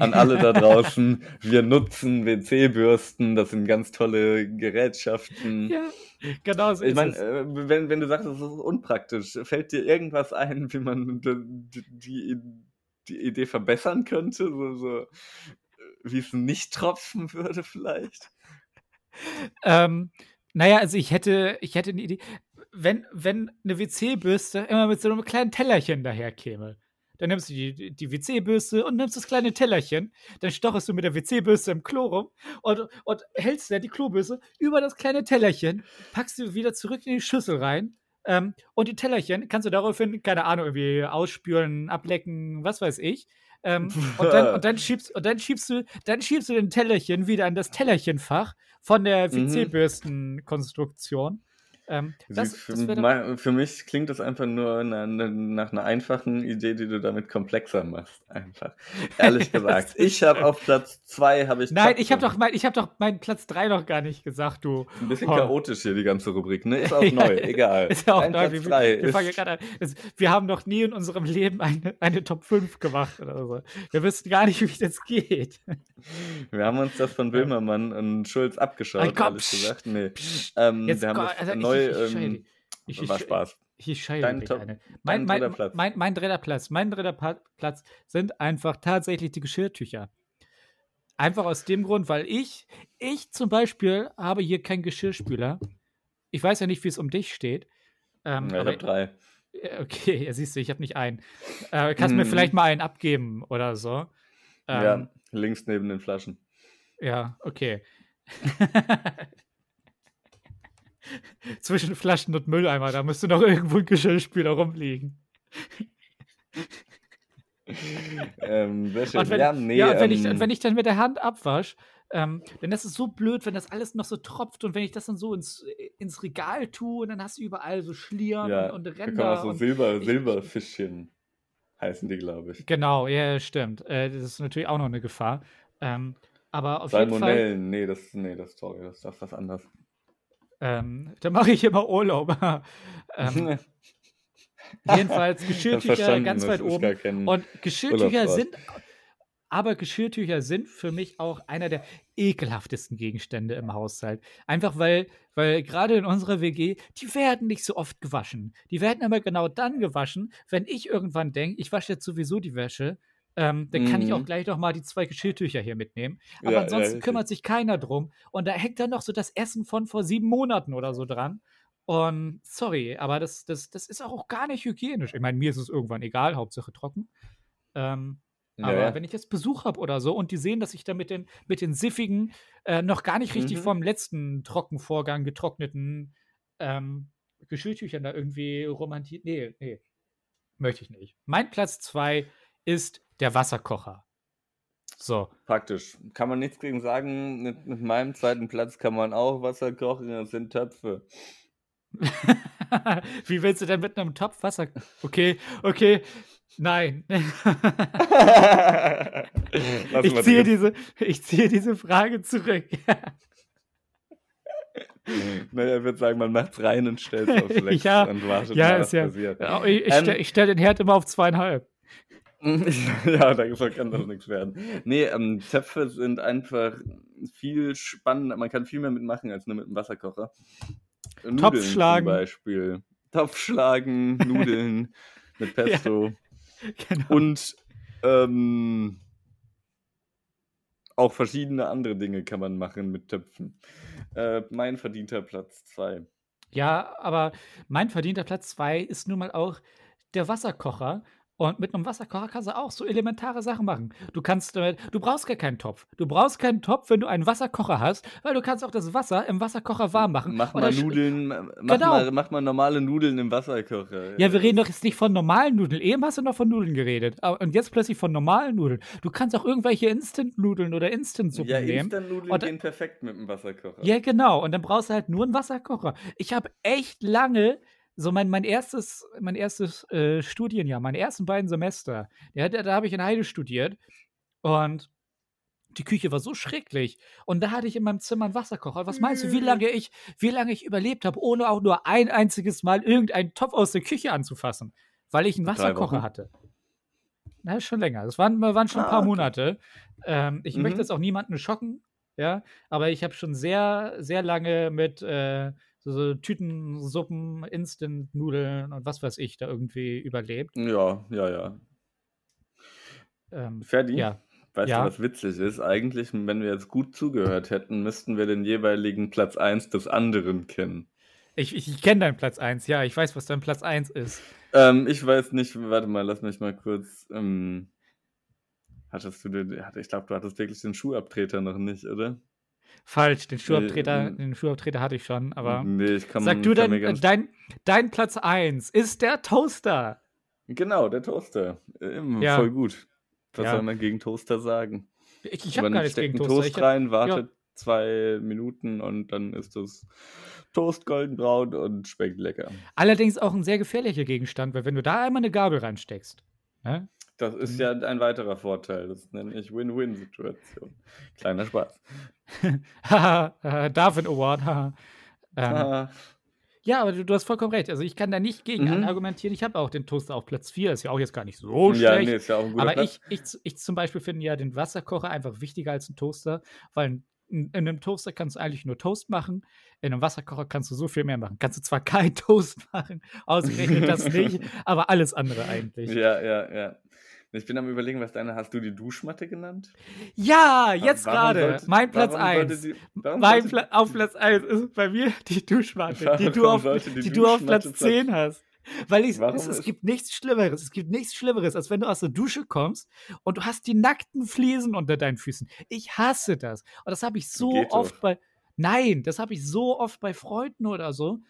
[SPEAKER 4] an alle da draußen. Wir nutzen WC-Bürsten. Das sind ganz tolle Gerätschaften.
[SPEAKER 5] Ja, genau so
[SPEAKER 4] Ich meine, äh, wenn, wenn du sagst, es ist unpraktisch, fällt dir irgendwas ein, wie man d- die, die Idee verbessern könnte? So, so, wie es nicht tropfen würde, vielleicht?
[SPEAKER 5] Ähm, naja, also ich hätte, ich hätte eine Idee. Wenn, wenn eine WC-Bürste immer mit so einem kleinen Tellerchen daherkäme, dann nimmst du die, die WC-Bürste und nimmst das kleine Tellerchen, dann stochest du mit der WC-Bürste im Klo rum und, und hältst dann die Klobürste über das kleine Tellerchen, packst sie wieder zurück in die Schüssel rein ähm, und die Tellerchen kannst du daraufhin, keine Ahnung, irgendwie ausspülen, ablecken, was weiß ich. Ähm, und, dann, und, dann schiebst, und dann schiebst du, dann schiebst du den Tellerchen wieder in das Tellerchenfach von der
[SPEAKER 4] Mhm.
[SPEAKER 5] WC-Bürstenkonstruktion. Ähm, das,
[SPEAKER 4] für,
[SPEAKER 5] das
[SPEAKER 4] ma- für mich klingt das einfach nur na, na, nach einer einfachen Idee, die du damit komplexer machst. Einfach. Ehrlich gesagt. ich habe auf Platz zwei habe ich.
[SPEAKER 5] Nein, ich habe doch, mein, ich hab doch meinen Platz 3 noch gar nicht gesagt, du.
[SPEAKER 4] Ein bisschen
[SPEAKER 5] Oh.
[SPEAKER 4] chaotisch hier die ganze Rubrik, ne? Ist auch neu, egal.
[SPEAKER 5] Ist ja auch
[SPEAKER 4] Dein
[SPEAKER 5] neu.
[SPEAKER 4] Platz
[SPEAKER 5] Wir,
[SPEAKER 4] drei
[SPEAKER 5] wir fangen
[SPEAKER 4] ist-
[SPEAKER 5] gerade an. Es, wir haben noch nie in unserem Leben eine, eine Top 5 gemacht oder so. Wir wissen gar nicht, wie das geht.
[SPEAKER 4] Wir haben uns das von Böhmermann und Schulz abgeschaut,
[SPEAKER 5] Ein
[SPEAKER 4] ehrlich gesagt. Nee. Ähm,
[SPEAKER 5] Jetzt
[SPEAKER 4] wir haben das
[SPEAKER 5] also ich-
[SPEAKER 4] neu.
[SPEAKER 5] ich- ich
[SPEAKER 4] ähm,
[SPEAKER 5] ich-
[SPEAKER 4] war Spaß.
[SPEAKER 5] Ich scheide
[SPEAKER 4] Dein dein
[SPEAKER 5] Mein, mein,
[SPEAKER 4] dritter Platz.
[SPEAKER 5] mein, mein dritter Platz. Mein dritter Pa- Platz sind einfach tatsächlich die Geschirrtücher. Einfach aus dem Grund, weil ich, ich zum Beispiel habe hier keinen Geschirrspüler. Ich weiß ja nicht, wie es um dich steht. Ähm,
[SPEAKER 4] Ja, ich habe drei.
[SPEAKER 5] Okay, ja, siehst du, ich habe nicht einen. Äh, kannst mir
[SPEAKER 4] Mhm.
[SPEAKER 5] vielleicht mal einen abgeben oder so. Ähm,
[SPEAKER 4] ja, links neben den Flaschen.
[SPEAKER 5] Ja, okay. Zwischen Flaschen und Mülleimer, da müsste noch irgendwo ein Geschirrspüler rumliegen.
[SPEAKER 4] ähm, sehr schön.
[SPEAKER 5] Und wenn,
[SPEAKER 4] ja, nee,
[SPEAKER 5] ja, und wenn, ich,
[SPEAKER 4] ähm,
[SPEAKER 5] und wenn ich dann mit der Hand abwasch, ähm, denn das ist so blöd, wenn das alles noch so tropft und wenn ich das dann so ins, ins Regal tue und dann hast du überall so Schlieren
[SPEAKER 4] ja,
[SPEAKER 5] und, und
[SPEAKER 4] da kommen
[SPEAKER 5] Ränder.
[SPEAKER 4] auch so Silber,
[SPEAKER 5] ich-
[SPEAKER 4] Silberfischchen. Heißen die, glaube ich.
[SPEAKER 5] genau, ja, stimmt. Äh, das ist natürlich auch noch eine Gefahr. Ähm, aber auf jeden Fall,
[SPEAKER 4] Salmonellen, nee, das, nee, das, sorry, das, das ist was anderes.
[SPEAKER 5] Ähm, da mache ich immer Urlaub. ähm, jedenfalls Geschirrtücher ganz weit oben. Und Geschirrtücher sind, aber Geschirrtücher sind für mich auch einer der ekelhaftesten Gegenstände im Haushalt. Einfach weil, weil gerade in unserer WG, die werden nicht so oft gewaschen. Die werden aber genau dann gewaschen, wenn ich irgendwann denke, ich wasche jetzt sowieso die Wäsche. Ähm, dann kann ich auch
[SPEAKER 4] Mhm.
[SPEAKER 5] gleich noch mal die zwei Geschirrtücher hier mitnehmen. Aber
[SPEAKER 4] Ja, ja,
[SPEAKER 5] ansonsten
[SPEAKER 4] richtig.
[SPEAKER 5] kümmert sich keiner drum. Und da hängt dann noch so das Essen von vor sieben Monaten oder so dran. Und sorry, aber das, das, das ist auch gar nicht hygienisch. Ich meine, mir ist es irgendwann egal, Hauptsache trocken. Ähm,
[SPEAKER 4] Ja,
[SPEAKER 5] aber
[SPEAKER 4] ja.
[SPEAKER 5] wenn ich jetzt Besuch habe oder so und die sehen, dass ich da mit den, mit den siffigen, äh, noch gar nicht richtig
[SPEAKER 4] Mhm.
[SPEAKER 5] vom letzten Trockenvorgang getrockneten ähm, Geschirrtüchern da irgendwie romantiert. Nee, nee. Möchte ich nicht. Mein Platz zwei ist der Wasserkocher. So.
[SPEAKER 4] Praktisch. Kann man nichts gegen sagen. Mit, mit meinem zweiten Platz kann man auch Wasser kochen. Das sind Töpfe.
[SPEAKER 5] Wie willst du denn mit einem Topf Wasser? Okay, okay. Nein. Ich, ziehe diese, ich ziehe diese Frage zurück.
[SPEAKER 4] Naja, ich würde sagen, man macht's rein und stellt es aufs Lex
[SPEAKER 5] Ja,
[SPEAKER 4] und wartet
[SPEAKER 5] ja,
[SPEAKER 4] mal,
[SPEAKER 5] ist ja-
[SPEAKER 4] passiert.
[SPEAKER 5] Ja, ich ich
[SPEAKER 4] Ähm,
[SPEAKER 5] stelle stell den Herd immer auf zweieinhalb.
[SPEAKER 4] ja, da kann das nichts werden. Nee, ähm, Töpfe sind einfach viel spannender. Man kann viel mehr mitmachen als nur mit einem Wasserkocher. Nudeln
[SPEAKER 5] Topf schlagen.
[SPEAKER 4] Zum Beispiel. Topf schlagen, Nudeln mit Pesto.
[SPEAKER 5] Genau.
[SPEAKER 4] Und ähm, auch verschiedene andere Dinge kann man machen mit Töpfen. Äh, mein verdienter Platz 2.
[SPEAKER 5] Ja, aber mein verdienter Platz 2 ist nun mal auch der Wasserkocher. Und mit einem Wasserkocher kannst du auch so elementare Sachen machen. Du kannst damit, du brauchst gar keinen Topf. Du brauchst keinen Topf, wenn du einen Wasserkocher hast, weil du kannst auch das Wasser im Wasserkocher warm machen.
[SPEAKER 4] Mach mal Nudeln, mach,
[SPEAKER 5] Genau.
[SPEAKER 4] mal, mach mal normale Nudeln im Wasserkocher.
[SPEAKER 5] Ja, wir reden doch jetzt nicht von normalen Nudeln. Eben hast du noch von Nudeln geredet. Und jetzt plötzlich von normalen Nudeln. Du kannst auch irgendwelche Instant-Nudeln oder Instant-Suppen
[SPEAKER 4] Ja,
[SPEAKER 5] nehmen.
[SPEAKER 4] Instant-Nudeln
[SPEAKER 5] Und-
[SPEAKER 4] gehen perfekt mit dem Wasserkocher.
[SPEAKER 5] Ja, genau. Und dann brauchst du halt nur einen Wasserkocher. Ich habe echt lange, so mein, mein erstes, mein erstes äh, Studienjahr, meine ersten beiden Semester, ja, da, da habe ich in Heide studiert und die Küche war so schrecklich. Und da hatte ich in meinem Zimmer einen Wasserkocher. Was meinst du, wie lange ich, wie lange ich überlebt habe, ohne auch nur ein einziges Mal irgendeinen Topf aus der Küche anzufassen? Weil ich einen Wasserkocher hatte. Na, ist schon länger. Das waren, waren schon ein
[SPEAKER 4] Ah,
[SPEAKER 5] paar
[SPEAKER 4] okay.
[SPEAKER 5] Monate. Ähm, ich möchte
[SPEAKER 4] Mhm.
[SPEAKER 5] jetzt auch niemanden schocken, ja, aber ich habe schon sehr, sehr lange mit äh, so, so Tütensuppen, Instant-Nudeln und was weiß ich da irgendwie überlebt.
[SPEAKER 4] Ja, ja, ja.
[SPEAKER 5] Ähm,
[SPEAKER 4] Ferdi?
[SPEAKER 5] ja.
[SPEAKER 4] Weißt
[SPEAKER 5] Ja.
[SPEAKER 4] du, was witzig ist? Eigentlich, wenn wir jetzt gut zugehört hätten, müssten wir den jeweiligen Platz 1 des anderen kennen.
[SPEAKER 5] Ich, ich, ich kenne deinen Platz 1, ja, ich weiß, was dein Platz 1 ist.
[SPEAKER 4] Ähm, ich weiß nicht, warte mal, lass mich mal kurz. Ähm, hattest du den, ich glaube, du hattest wirklich den Schuhabtreter noch nicht, oder?
[SPEAKER 5] Falsch, den Schuhabtreter,
[SPEAKER 4] ähm,
[SPEAKER 5] den Schuhabtreter hatte ich schon, aber.
[SPEAKER 4] Nee, ich kann
[SPEAKER 5] Sag du
[SPEAKER 4] kann mir
[SPEAKER 5] äh,
[SPEAKER 4] ganz-
[SPEAKER 5] dein, dein Platz 1 ist der Toaster.
[SPEAKER 4] Genau, der Toaster. Ähm,
[SPEAKER 5] Ja.
[SPEAKER 4] Voll gut. Was
[SPEAKER 5] Ja.
[SPEAKER 4] soll man gegen Toaster sagen?
[SPEAKER 5] Ich, ich habe gar nichts gegen
[SPEAKER 4] einen
[SPEAKER 5] Toaster.
[SPEAKER 4] Toast
[SPEAKER 5] Ich hab,
[SPEAKER 4] rein, wartet zwei Minuten und dann ist das Toast goldenbraun und schmeckt lecker.
[SPEAKER 5] allerdings auch ein sehr gefährlicher Gegenstand, weil wenn du da einmal eine Gabel reinsteckst, ne?
[SPEAKER 4] Das ist
[SPEAKER 5] Mhm.
[SPEAKER 4] ja ein weiterer Vorteil. Das nenne ich Win-Win-Situation. Kleiner Spaß.
[SPEAKER 5] Haha, Darwin Award, ähm, ja, aber du, du hast vollkommen recht. Also ich kann da nicht gegen
[SPEAKER 4] Mhm.
[SPEAKER 5] argumentieren. Ich habe auch den Toaster auf Platz 4. Ist ja auch jetzt gar nicht so
[SPEAKER 4] ja,
[SPEAKER 5] schlecht.
[SPEAKER 4] nee, ist ja auch ein guter
[SPEAKER 5] aber
[SPEAKER 4] Platz.
[SPEAKER 5] ich, ich, ich zum Beispiel finde ja den Wasserkocher einfach wichtiger als ein Toaster, weil in, in einem Toaster kannst du eigentlich nur Toast machen. In einem Wasserkocher kannst du so viel mehr machen. Kannst du zwar kein Toast machen, ausgerechnet das nicht, aber alles andere eigentlich.
[SPEAKER 4] Ja, ja, ja. Ich bin am überlegen, was deine, hast du die Duschmatte genannt?
[SPEAKER 5] Ja, jetzt gerade. Mein Platz
[SPEAKER 4] warum sollte
[SPEAKER 5] 1.
[SPEAKER 4] die- warum
[SPEAKER 5] Mein Pla auf Platz 1 ist bei mir die Duschmatte, die du auf,
[SPEAKER 4] die
[SPEAKER 5] die du auf Platz
[SPEAKER 4] Platz-
[SPEAKER 5] 10 hast. Weil ich, es, es gibt nichts Schlimmeres. Es gibt nichts Schlimmeres, als wenn du aus der Dusche kommst und du hast die nackten Fliesen unter deinen Füßen. Ich hasse das. Und das habe ich so
[SPEAKER 4] Geht
[SPEAKER 5] oft
[SPEAKER 4] doch.
[SPEAKER 5] bei. Nein, das habe ich so oft bei Freunden oder so,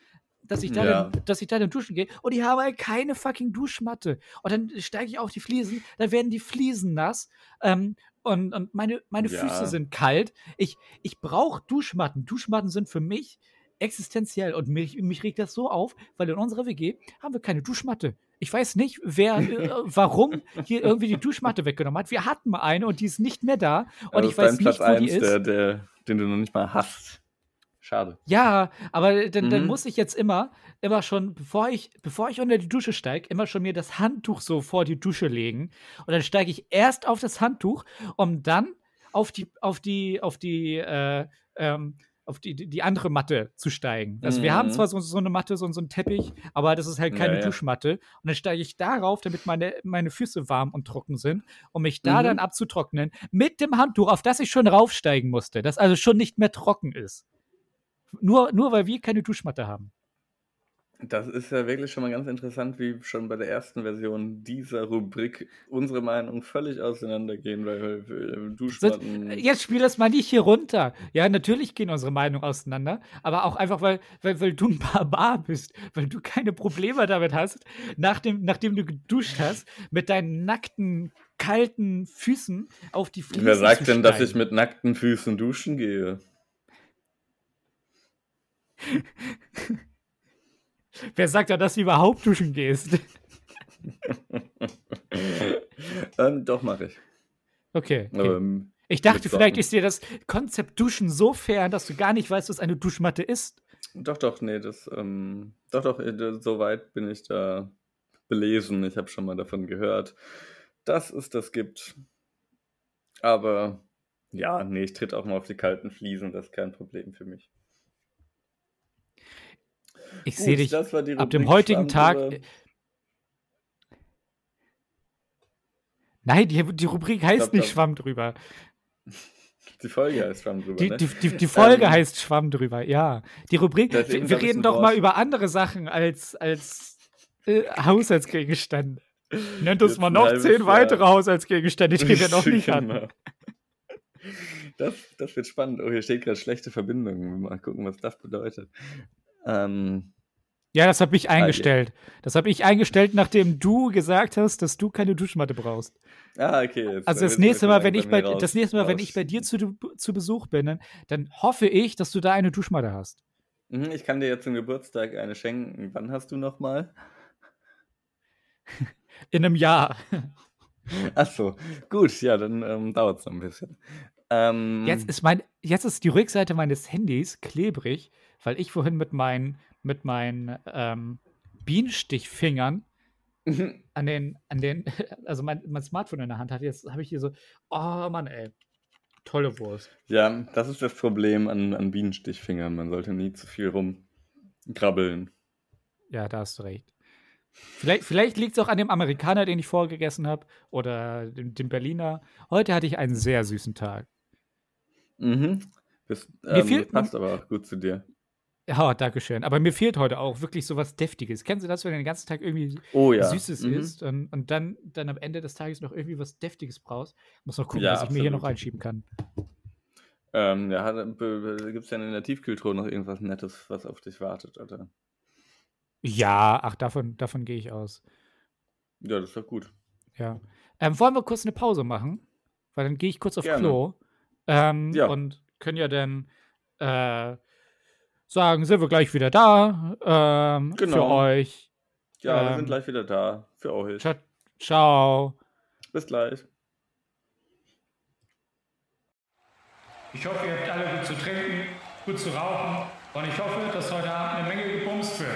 [SPEAKER 5] dass ich da,
[SPEAKER 4] Ja.
[SPEAKER 5] dann, dass ich da dann duschen gehe und die haben halt keine fucking Duschmatte. Und dann steige ich auf die Fliesen, dann werden die Fliesen nass. Ähm, und, und meine, meine
[SPEAKER 4] Ja.
[SPEAKER 5] Füße sind kalt. Ich, ich brauche Duschmatten. Duschmatten sind für mich existenziell und mich, mich regt das so auf, weil in unserer WG haben wir keine Duschmatte. Ich weiß nicht, wer, äh, warum hier irgendwie die Duschmatte weggenommen hat. Wir hatten mal eine und die ist nicht mehr da. Und
[SPEAKER 4] Also
[SPEAKER 5] ich weiß
[SPEAKER 4] dein Platz
[SPEAKER 5] nicht, wo die ist.
[SPEAKER 4] Der, der, den du noch nicht mal hast. Schade.
[SPEAKER 5] Ja, aber dann, dann
[SPEAKER 4] Mhm.
[SPEAKER 5] muss ich jetzt immer, immer schon, bevor ich, bevor ich unter die Dusche steige, immer schon mir das Handtuch so vor die Dusche legen. Und dann steige ich erst auf das Handtuch, um dann auf die, auf die, auf die, äh, ähm, auf die, die andere Matte zu steigen. Also wir haben
[SPEAKER 4] Mhm.
[SPEAKER 5] zwar so, so eine Matte, so, so einen Teppich, aber das ist halt keine
[SPEAKER 4] Ja, ja.
[SPEAKER 5] Duschmatte. Und dann steige ich darauf, damit meine, meine Füße warm und trocken sind, um mich da
[SPEAKER 4] Mhm.
[SPEAKER 5] dann abzutrocknen, mit dem Handtuch, auf das ich schon raufsteigen musste, das also schon nicht mehr trocken ist. Nur, nur weil wir keine Duschmatte haben.
[SPEAKER 4] Das ist ja wirklich schon mal ganz interessant, wie schon bei der ersten Version dieser Rubrik unsere Meinungen völlig auseinandergehen, weil wir äh, Duschmatten.
[SPEAKER 5] Jetzt spiel das mal nicht hier runter. Ja, natürlich gehen unsere Meinungen auseinander, aber auch einfach, weil, weil, weil du ein Barbar bist, weil du keine Probleme damit hast, nachdem, nachdem du geduscht hast, mit deinen nackten, kalten Füßen auf die Fliesen
[SPEAKER 4] Wer sagt denn, dass ich mit nackten Füßen duschen gehe?
[SPEAKER 5] Wer sagt da, dass du überhaupt duschen gehst?
[SPEAKER 4] ähm, doch, mache ich.
[SPEAKER 5] Okay. okay.
[SPEAKER 4] Ähm,
[SPEAKER 5] ich dachte, vielleicht ist dir das Konzept Duschen so fern, dass du gar nicht weißt, was eine Duschmatte ist.
[SPEAKER 4] doch, doch, nee, das, ähm, doch, doch, äh, soweit bin ich da belesen. Ich habe schon mal davon gehört, dass es das gibt. Aber ja, nee, ich tritt auch mal auf die kalten Fliesen, das ist kein Problem für mich.
[SPEAKER 5] Ich sehe dich ab dem heutigen Tag.
[SPEAKER 4] Schwamm
[SPEAKER 5] äh, Nein, die, die Rubrik heißt
[SPEAKER 4] glaub,
[SPEAKER 5] nicht
[SPEAKER 4] da-
[SPEAKER 5] Schwamm drüber.
[SPEAKER 4] Die Folge heißt Schwamm drüber,
[SPEAKER 5] Die,
[SPEAKER 4] ne?
[SPEAKER 5] die, die, die Folge
[SPEAKER 4] Ähm,
[SPEAKER 5] heißt Schwamm drüber, ja. Die Rubrik, wir, wir
[SPEAKER 4] glaub
[SPEAKER 5] reden doch mal über andere Sachen als, als äh, Haushaltsgegenstände. Nennt uns
[SPEAKER 4] Jetzt
[SPEAKER 5] mal noch zehn
[SPEAKER 4] Jahr.
[SPEAKER 5] weitere Haushaltsgegenstände, die wir noch nicht hatten.
[SPEAKER 4] Genau. Das, das wird spannend. Oh, hier steht gerade schlechte Verbindung. Mal gucken, was das bedeutet. Ähm,
[SPEAKER 5] Ja, das habe ich eingestellt. Das habe ich eingestellt, nachdem du gesagt hast, dass du keine Duschmatte brauchst.
[SPEAKER 4] ah, okay. Jetzt,
[SPEAKER 5] Also das
[SPEAKER 4] jetzt
[SPEAKER 5] nächste Mal, wenn ich bei,
[SPEAKER 4] raus-
[SPEAKER 5] das nächste Mal, wenn
[SPEAKER 4] raus-
[SPEAKER 5] ich bei dir zu, zu Besuch bin, dann, dann hoffe ich, dass du da eine Duschmatte hast.
[SPEAKER 4] Mhm, Ich kann dir jetzt zum Geburtstag eine schenken. Wann hast du nochmal?
[SPEAKER 5] In einem Jahr.
[SPEAKER 4] Achso, gut, ja, dann ähm, dauert es noch ein bisschen. Ähm,
[SPEAKER 5] Jetzt ist mein, jetzt ist die Rückseite meines Handys klebrig, weil ich vorhin mit meinen, mit meinen ähm, Bienenstichfingern an den, an den, also mein, mein Smartphone in der Hand hatte. Jetzt habe ich hier so, oh Mann, ey. Tolle Wurst.
[SPEAKER 4] ja, das ist das Problem an, an Bienenstichfingern. Man sollte nie zu viel rumkrabbeln.
[SPEAKER 5] Ja, da hast du recht. Vielleicht, vielleicht liegt es auch an dem Amerikaner, den ich vorher gegessen habe, oder dem, dem Berliner. Heute hatte ich einen sehr süßen Tag.
[SPEAKER 4] Mhm. Das ähm, passt aber auch gut zu dir.
[SPEAKER 5] Ja, danke schön. Aber mir fehlt heute auch wirklich so was Deftiges. Kennst du das, wenn du den ganzen Tag irgendwie
[SPEAKER 4] Oh ja.
[SPEAKER 5] Süßes
[SPEAKER 4] Mhm.
[SPEAKER 5] isst und, und dann, dann am Ende des Tages noch irgendwie was Deftiges brauchst? Muss noch gucken,
[SPEAKER 4] Ja,
[SPEAKER 5] was ich mir hier noch einschieben kann.
[SPEAKER 4] Ähm, ja, gibt es denn in der Tiefkühltruhe noch irgendwas Nettes, was auf dich wartet, oder?
[SPEAKER 5] Ja, ach, davon, davon gehe ich aus.
[SPEAKER 4] Ja, das ist doch gut.
[SPEAKER 5] Ja. Ähm, wollen wir kurz eine Pause machen? Weil dann gehe ich kurz auf
[SPEAKER 4] Gerne.
[SPEAKER 5] Klo. Ähm,
[SPEAKER 4] Ja.
[SPEAKER 5] Und können ja dann äh, sagen, sind wir gleich wieder da ähm, für
[SPEAKER 4] Genau.
[SPEAKER 5] euch.
[SPEAKER 4] Ja, wir
[SPEAKER 5] Ähm,
[SPEAKER 4] sind gleich wieder da. Für euch.
[SPEAKER 5] Ciao. Ciao.
[SPEAKER 4] Bis gleich.
[SPEAKER 2] Ich hoffe, ihr habt alle gut zu trinken, gut zu rauchen und ich hoffe, dass heute Abend eine Menge gebumst wird.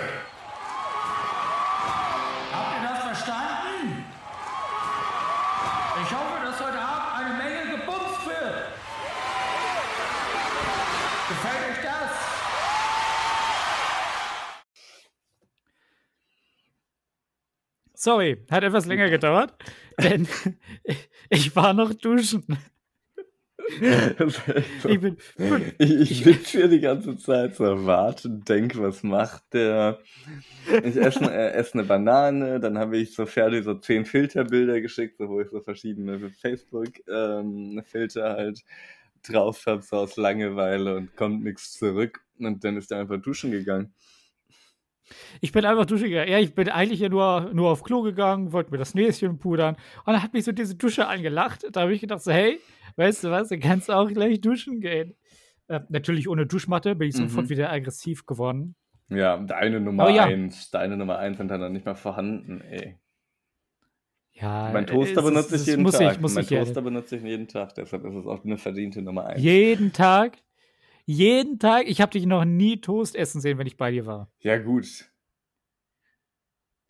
[SPEAKER 5] Sorry, hat etwas länger gedauert, denn ich war noch duschen.
[SPEAKER 4] So.
[SPEAKER 5] Ich bin,
[SPEAKER 4] Ich, ich sitze hier die ganze Zeit so, warte, denk, was macht der? Ich esse, äh, esse eine Banane, dann habe ich so fertig so zehn Filterbilder geschickt, so, wo ich so verschiedene Facebook-Filter halt drauf habe, so aus Langeweile und kommt nichts zurück. Und dann ist er einfach duschen gegangen.
[SPEAKER 5] Ich bin einfach duschen gegangen. Ja, ich bin eigentlich ja nur, nur auf Klo gegangen, wollte mir das Näschen pudern. Und dann hat mich so diese Dusche angelacht. Da habe ich gedacht, so, hey, weißt du was, du kannst auch gleich duschen gehen. Äh, natürlich ohne Duschmatte bin ich sofort
[SPEAKER 4] Mhm.
[SPEAKER 5] wieder aggressiv geworden.
[SPEAKER 4] Ja, deine Nummer
[SPEAKER 5] ja.
[SPEAKER 4] eins, deine Nummer eins sind dann nicht mal vorhanden, ey.
[SPEAKER 5] Ja,
[SPEAKER 4] Mein Toaster
[SPEAKER 5] es
[SPEAKER 4] benutze ich
[SPEAKER 5] es
[SPEAKER 4] jeden
[SPEAKER 5] muss
[SPEAKER 4] Tag.
[SPEAKER 5] Ich, muss
[SPEAKER 4] mein
[SPEAKER 5] ich ja.
[SPEAKER 4] Toaster benutze ich jeden Tag, deshalb ist es auch eine verdiente Nummer eins.
[SPEAKER 5] Jeden Tag. Jeden Tag. Ich habe dich noch nie Toast essen sehen, wenn ich bei dir war.
[SPEAKER 4] Ja, gut.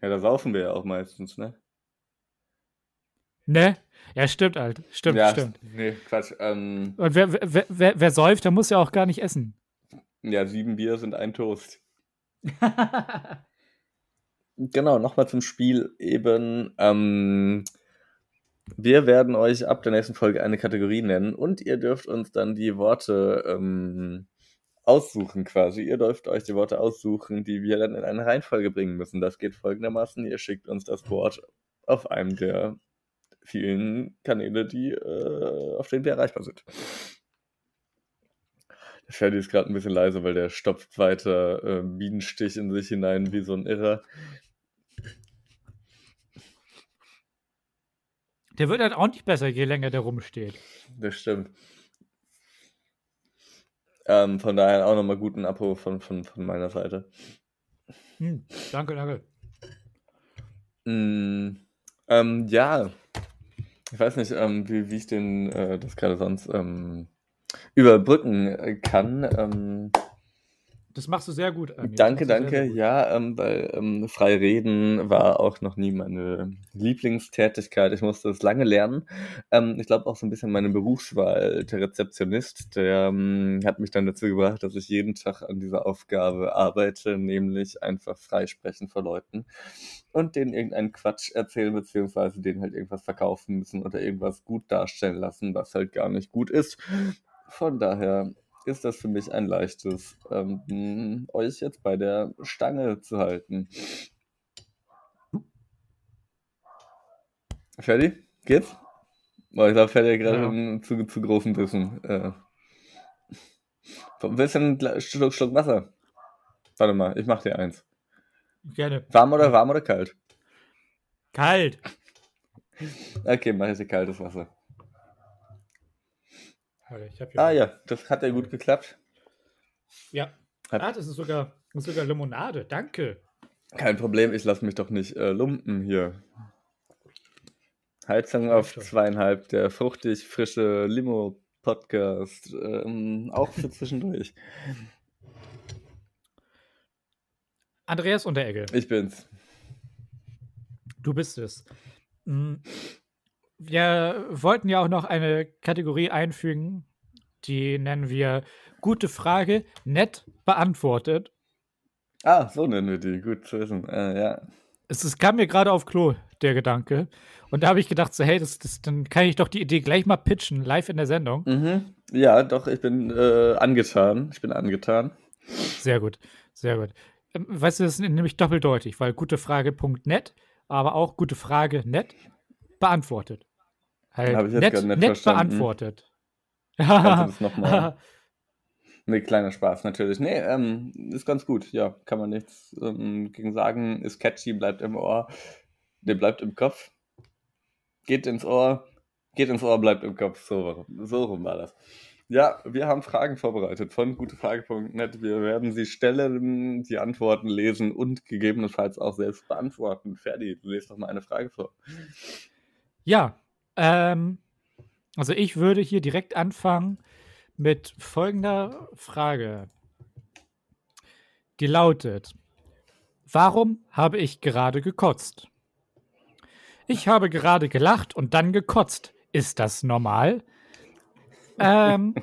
[SPEAKER 4] Ja, da saufen wir ja auch meistens, ne?
[SPEAKER 5] Ne? Ja, stimmt, halt. Stimmt,
[SPEAKER 4] ja,
[SPEAKER 5] stimmt.
[SPEAKER 4] Nee, Quatsch. Ähm,
[SPEAKER 5] Und wer, wer, wer, wer säuft, der muss ja auch gar nicht essen.
[SPEAKER 4] ja, sieben Bier sind ein Toast. Genau, nochmal zum Spiel eben. Ähm, wir werden euch ab der nächsten Folge eine Kategorie nennen und ihr dürft uns dann die Worte ähm, aussuchen quasi. Ihr dürft euch die Worte aussuchen, die wir dann in eine Reihenfolge bringen müssen. Das geht folgendermaßen. Ihr schickt uns das Wort auf einem der vielen Kanäle, die, äh, auf denen wir erreichbar sind. Der Ferdi ist gerade ein bisschen leise, weil der stopft weiter äh, Bienenstich in sich hinein wie so ein Irrer.
[SPEAKER 5] Der wird halt auch nicht besser, je länger der rumsteht.
[SPEAKER 4] Das stimmt. Ähm, von daher auch nochmal guten Abo von, von, von meiner Seite.
[SPEAKER 5] Hm, danke, danke.
[SPEAKER 4] Mm, ähm, ja, ich weiß nicht, ähm, wie, wie ich den, äh, das gerade sonst ähm, überbrücken kann.
[SPEAKER 5] Das machst du sehr gut. Ami. Das
[SPEAKER 4] Danke,
[SPEAKER 5] du sehr,
[SPEAKER 4] danke.
[SPEAKER 5] sehr gut.
[SPEAKER 4] Ja, ähm, weil ähm, frei reden war auch noch nie meine Lieblingstätigkeit. Ich musste es lange lernen. Ähm, ich glaube auch so ein bisschen meine Berufswahl. Der Rezeptionist, der ähm, hat mich dann dazu gebracht, dass ich jeden Tag an dieser Aufgabe arbeite, nämlich einfach freisprechen vor Leuten und denen irgendeinen Quatsch erzählen, beziehungsweise denen halt irgendwas verkaufen müssen oder irgendwas gut darstellen lassen, was halt gar nicht gut ist. von daher ist das für mich ein leichtes, ähm, euch jetzt bei der Stange zu halten. Ferdi? Geht's? Oh, ich glaube, Ferdi hat gerade
[SPEAKER 5] Ja.
[SPEAKER 4] einen zu, zu großen Bissen. Äh. Willst du einen Schluck, Schluck Wasser? Warte mal, ich mach dir eins.
[SPEAKER 5] Gerne.
[SPEAKER 4] Warm oder warm oder kalt?
[SPEAKER 5] Kalt.
[SPEAKER 4] Okay, mach ich dir kaltes Wasser.
[SPEAKER 5] Hab hier
[SPEAKER 4] Ah ja, das hat ja gut geklappt.
[SPEAKER 5] Ja.
[SPEAKER 4] Hat-
[SPEAKER 5] Ah, das ist sogar, das ist sogar Limonade. Danke.
[SPEAKER 4] Kein Problem, ich lasse mich doch nicht äh, lumpen hier. Heizung auf zweieinhalb, der fruchtig frische Limo-Podcast, ähm, auch für zwischendurch.
[SPEAKER 5] Andreas Unteregge,
[SPEAKER 4] Ich bin's.
[SPEAKER 5] du bist es. Mm, Wir wollten ja auch noch eine Kategorie einfügen, die nennen wir Gute Frage, nett beantwortet.
[SPEAKER 4] Ah, so nennen wir die, gut zu wissen. Äh, ja.
[SPEAKER 5] Es, es kam mir gerade auf Klo, der Gedanke. Und da habe ich gedacht, so, hey, das, das, dann kann ich doch die Idee gleich mal pitchen, live in der Sendung.
[SPEAKER 4] Mhm. Ja, doch, ich bin äh, angetan. Ich bin angetan.
[SPEAKER 5] Sehr gut, sehr gut. Ähm, Weißt du, das ist nämlich doppeldeutig, weil gute Frage.net, aber auch gute Frage net beantwortet. Halt,
[SPEAKER 4] Hab ich jetzt
[SPEAKER 5] nett,
[SPEAKER 4] gerade nicht
[SPEAKER 5] nett
[SPEAKER 4] verstanden.
[SPEAKER 5] beantwortet.
[SPEAKER 4] Kannst du das nochmal? Nee, kleiner Spaß natürlich. Nee, ähm, ist ganz gut. Ja, kann man nichts ähm, gegen sagen. Ist catchy, bleibt im Ohr. Der bleibt im Kopf. Geht ins Ohr. Geht ins Ohr, bleibt im Kopf. So, so rum war das. Ja, wir haben Fragen vorbereitet von gutefrage.net. Wir werden sie stellen, die Antworten lesen und gegebenenfalls auch selbst beantworten. Ferdi, du lest doch mal eine Frage vor.
[SPEAKER 5] Ja, ähm, also ich würde hier direkt anfangen mit folgender Frage. Die lautet: Warum habe ich gerade gekotzt? Ich habe gerade gelacht und dann gekotzt. Ist das normal? Ähm,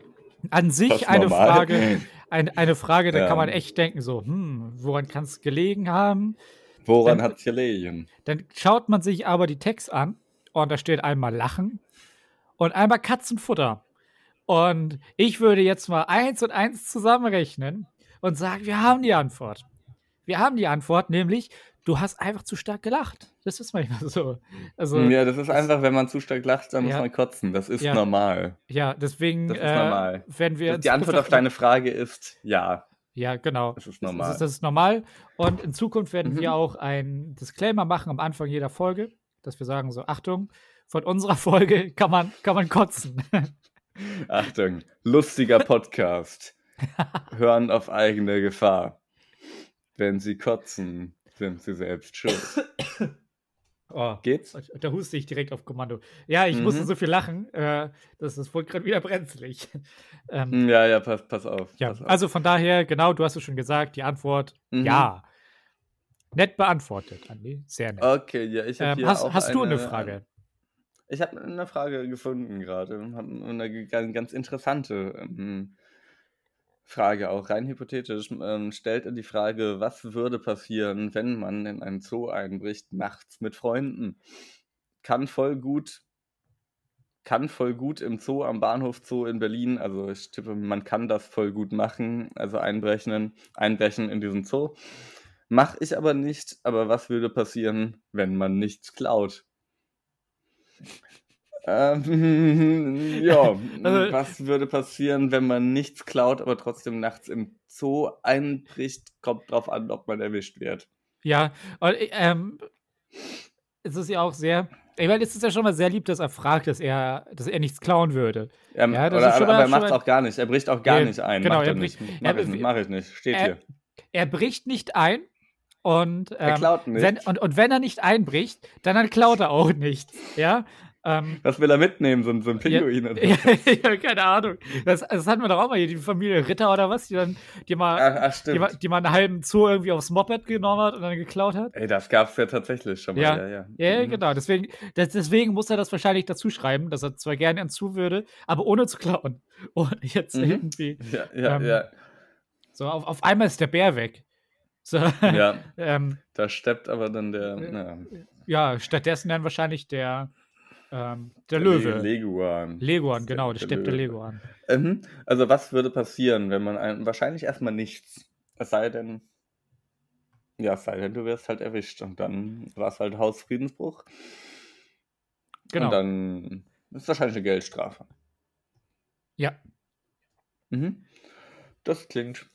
[SPEAKER 5] an sich eine
[SPEAKER 4] normal?
[SPEAKER 5] Frage, ein, eine Frage, da
[SPEAKER 4] Ja.
[SPEAKER 5] kann man echt denken, so, hm, woran kann es gelegen haben?
[SPEAKER 4] Woran
[SPEAKER 5] Dann-
[SPEAKER 4] hat's gelegen?
[SPEAKER 5] Dann schaut man sich aber die Text an und da steht einmal Lachen und einmal Katzenfutter. Und ich würde jetzt mal eins und eins zusammenrechnen und sagen, wir haben die Antwort. Wir haben die Antwort, nämlich, du hast einfach zu stark gelacht. Das ist manchmal so. Also, ja,
[SPEAKER 4] Ja, das ist einfach, wenn man zu stark lacht, dann muss
[SPEAKER 5] Ja.
[SPEAKER 4] man kotzen. Das ist
[SPEAKER 5] Ja.
[SPEAKER 4] normal.
[SPEAKER 5] deswegen,
[SPEAKER 4] Das ist
[SPEAKER 5] äh,
[SPEAKER 4] normal.
[SPEAKER 5] wenn wir.
[SPEAKER 4] Die Antwort auf deine Frage ist ja.
[SPEAKER 5] Ja, genau.
[SPEAKER 4] Das ist
[SPEAKER 5] Das
[SPEAKER 4] normal.
[SPEAKER 5] ist, das ist normal. Und in Zukunft werden
[SPEAKER 4] Mhm.
[SPEAKER 5] wir auch ein Disclaimer machen am Anfang jeder Folge, dass wir sagen: so, Achtung, von unserer Folge kann man, kann man kotzen.
[SPEAKER 4] Achtung, lustiger Podcast. Hören auf eigene Gefahr. Wenn sie kotzen, sind sie selbst schuld.
[SPEAKER 5] oh,
[SPEAKER 4] Geht's?
[SPEAKER 5] da huste ich direkt auf Kommando. Ja, ich
[SPEAKER 4] Mhm.
[SPEAKER 5] musste so viel lachen, äh, das, das wurde gerade wieder brenzlig. ähm,
[SPEAKER 4] Ja, ja, pass, pass auf.
[SPEAKER 5] ja,
[SPEAKER 4] pass auf.
[SPEAKER 5] also von daher, genau, du hast es schon gesagt, die Antwort
[SPEAKER 4] Mhm.
[SPEAKER 5] ja. Nett beantwortet, Andi. Sehr nett.
[SPEAKER 4] Okay, ja, ich habe
[SPEAKER 5] ähm, hast
[SPEAKER 4] auch
[SPEAKER 5] hast du eine
[SPEAKER 4] eine
[SPEAKER 5] Frage?
[SPEAKER 4] Ich habe eine Frage gefunden gerade. Eine ganz, interessante ähm, Frage, auch rein hypothetisch. Ähm, stellt die Frage, was würde passieren, wenn man in einen Zoo einbricht, nachts mit Freunden? Kann voll gut, kann voll gut im Zoo, am Bahnhof Zoo in Berlin, also ich tippe, man kann das voll gut machen, also einbrechen, einbrechen in diesen Zoo. Mach ich aber nicht, aber was würde passieren, wenn man nichts klaut? Ähm, ja,
[SPEAKER 5] Also-
[SPEAKER 4] was würde passieren, wenn man nichts klaut, aber trotzdem nachts im Zoo einbricht? Kommt drauf an, ob man erwischt wird.
[SPEAKER 5] Ja, und ähm, es ist ja auch sehr. Ich meine, es ist ja schon mal sehr lieb, dass er fragt, dass er, dass er nichts klauen würde.
[SPEAKER 4] Ähm,
[SPEAKER 5] Ja, das
[SPEAKER 4] oder, aber
[SPEAKER 5] mal-
[SPEAKER 4] er
[SPEAKER 5] schon
[SPEAKER 4] macht es auch gar nicht. Er bricht auch gar
[SPEAKER 5] Nee,
[SPEAKER 4] nicht ein.
[SPEAKER 5] genau,
[SPEAKER 4] Macht
[SPEAKER 5] er
[SPEAKER 4] er nicht.
[SPEAKER 5] bricht-
[SPEAKER 4] Mach
[SPEAKER 5] er-
[SPEAKER 4] ich nicht. Mach ich nicht. Steht
[SPEAKER 5] er-
[SPEAKER 4] hier.
[SPEAKER 5] Er bricht nicht ein und,
[SPEAKER 4] Er
[SPEAKER 5] ähm,
[SPEAKER 4] klaut nicht.
[SPEAKER 5] wenn, und, und wenn er nicht einbricht, dann, dann klaut er auch nichts. Ja. Ähm,
[SPEAKER 4] Was will er mitnehmen? So, ein- so ein Pinguin? oder
[SPEAKER 5] ja, ja, keine Ahnung. Das, das hatten wir doch auch mal hier, die Familie Ritter oder was, die dann, die mal,
[SPEAKER 4] Ach, ach,
[SPEAKER 5] die, mal, die mal einen halben Zoo irgendwie aufs Moped genommen hat und dann geklaut hat.
[SPEAKER 4] Ey, das gab's ja tatsächlich schon mal.
[SPEAKER 5] Ja.
[SPEAKER 4] Ja, ja.
[SPEAKER 5] Ja,
[SPEAKER 4] Mhm.
[SPEAKER 5] genau. Deswegen, das, deswegen muss er das wahrscheinlich dazu schreiben, dass er zwar gerne hinzu würde, aber ohne zu klauen. Und jetzt
[SPEAKER 4] Mhm.
[SPEAKER 5] irgendwie.
[SPEAKER 4] Ja, ja,
[SPEAKER 5] Ähm,
[SPEAKER 4] ja.
[SPEAKER 5] So, auf, auf einmal ist der Bär weg. So,
[SPEAKER 4] ja.
[SPEAKER 5] ähm,
[SPEAKER 4] Da steppt aber dann der.
[SPEAKER 5] Äh,
[SPEAKER 4] Ja.
[SPEAKER 5] ja, stattdessen dann wahrscheinlich der, Ähm, der Löwe.
[SPEAKER 4] Leguan.
[SPEAKER 5] Leguan, genau, der steppte Leguan.
[SPEAKER 4] Mhm. Also was würde passieren, wenn man ein, wahrscheinlich erstmal nichts. Es sei denn, ja, es sei denn, du wirst halt erwischt und dann war es halt Hausfriedensbruch.
[SPEAKER 5] Genau.
[SPEAKER 4] Und dann ist wahrscheinlich eine Geldstrafe.
[SPEAKER 5] ja.
[SPEAKER 4] Mhm. Das klingt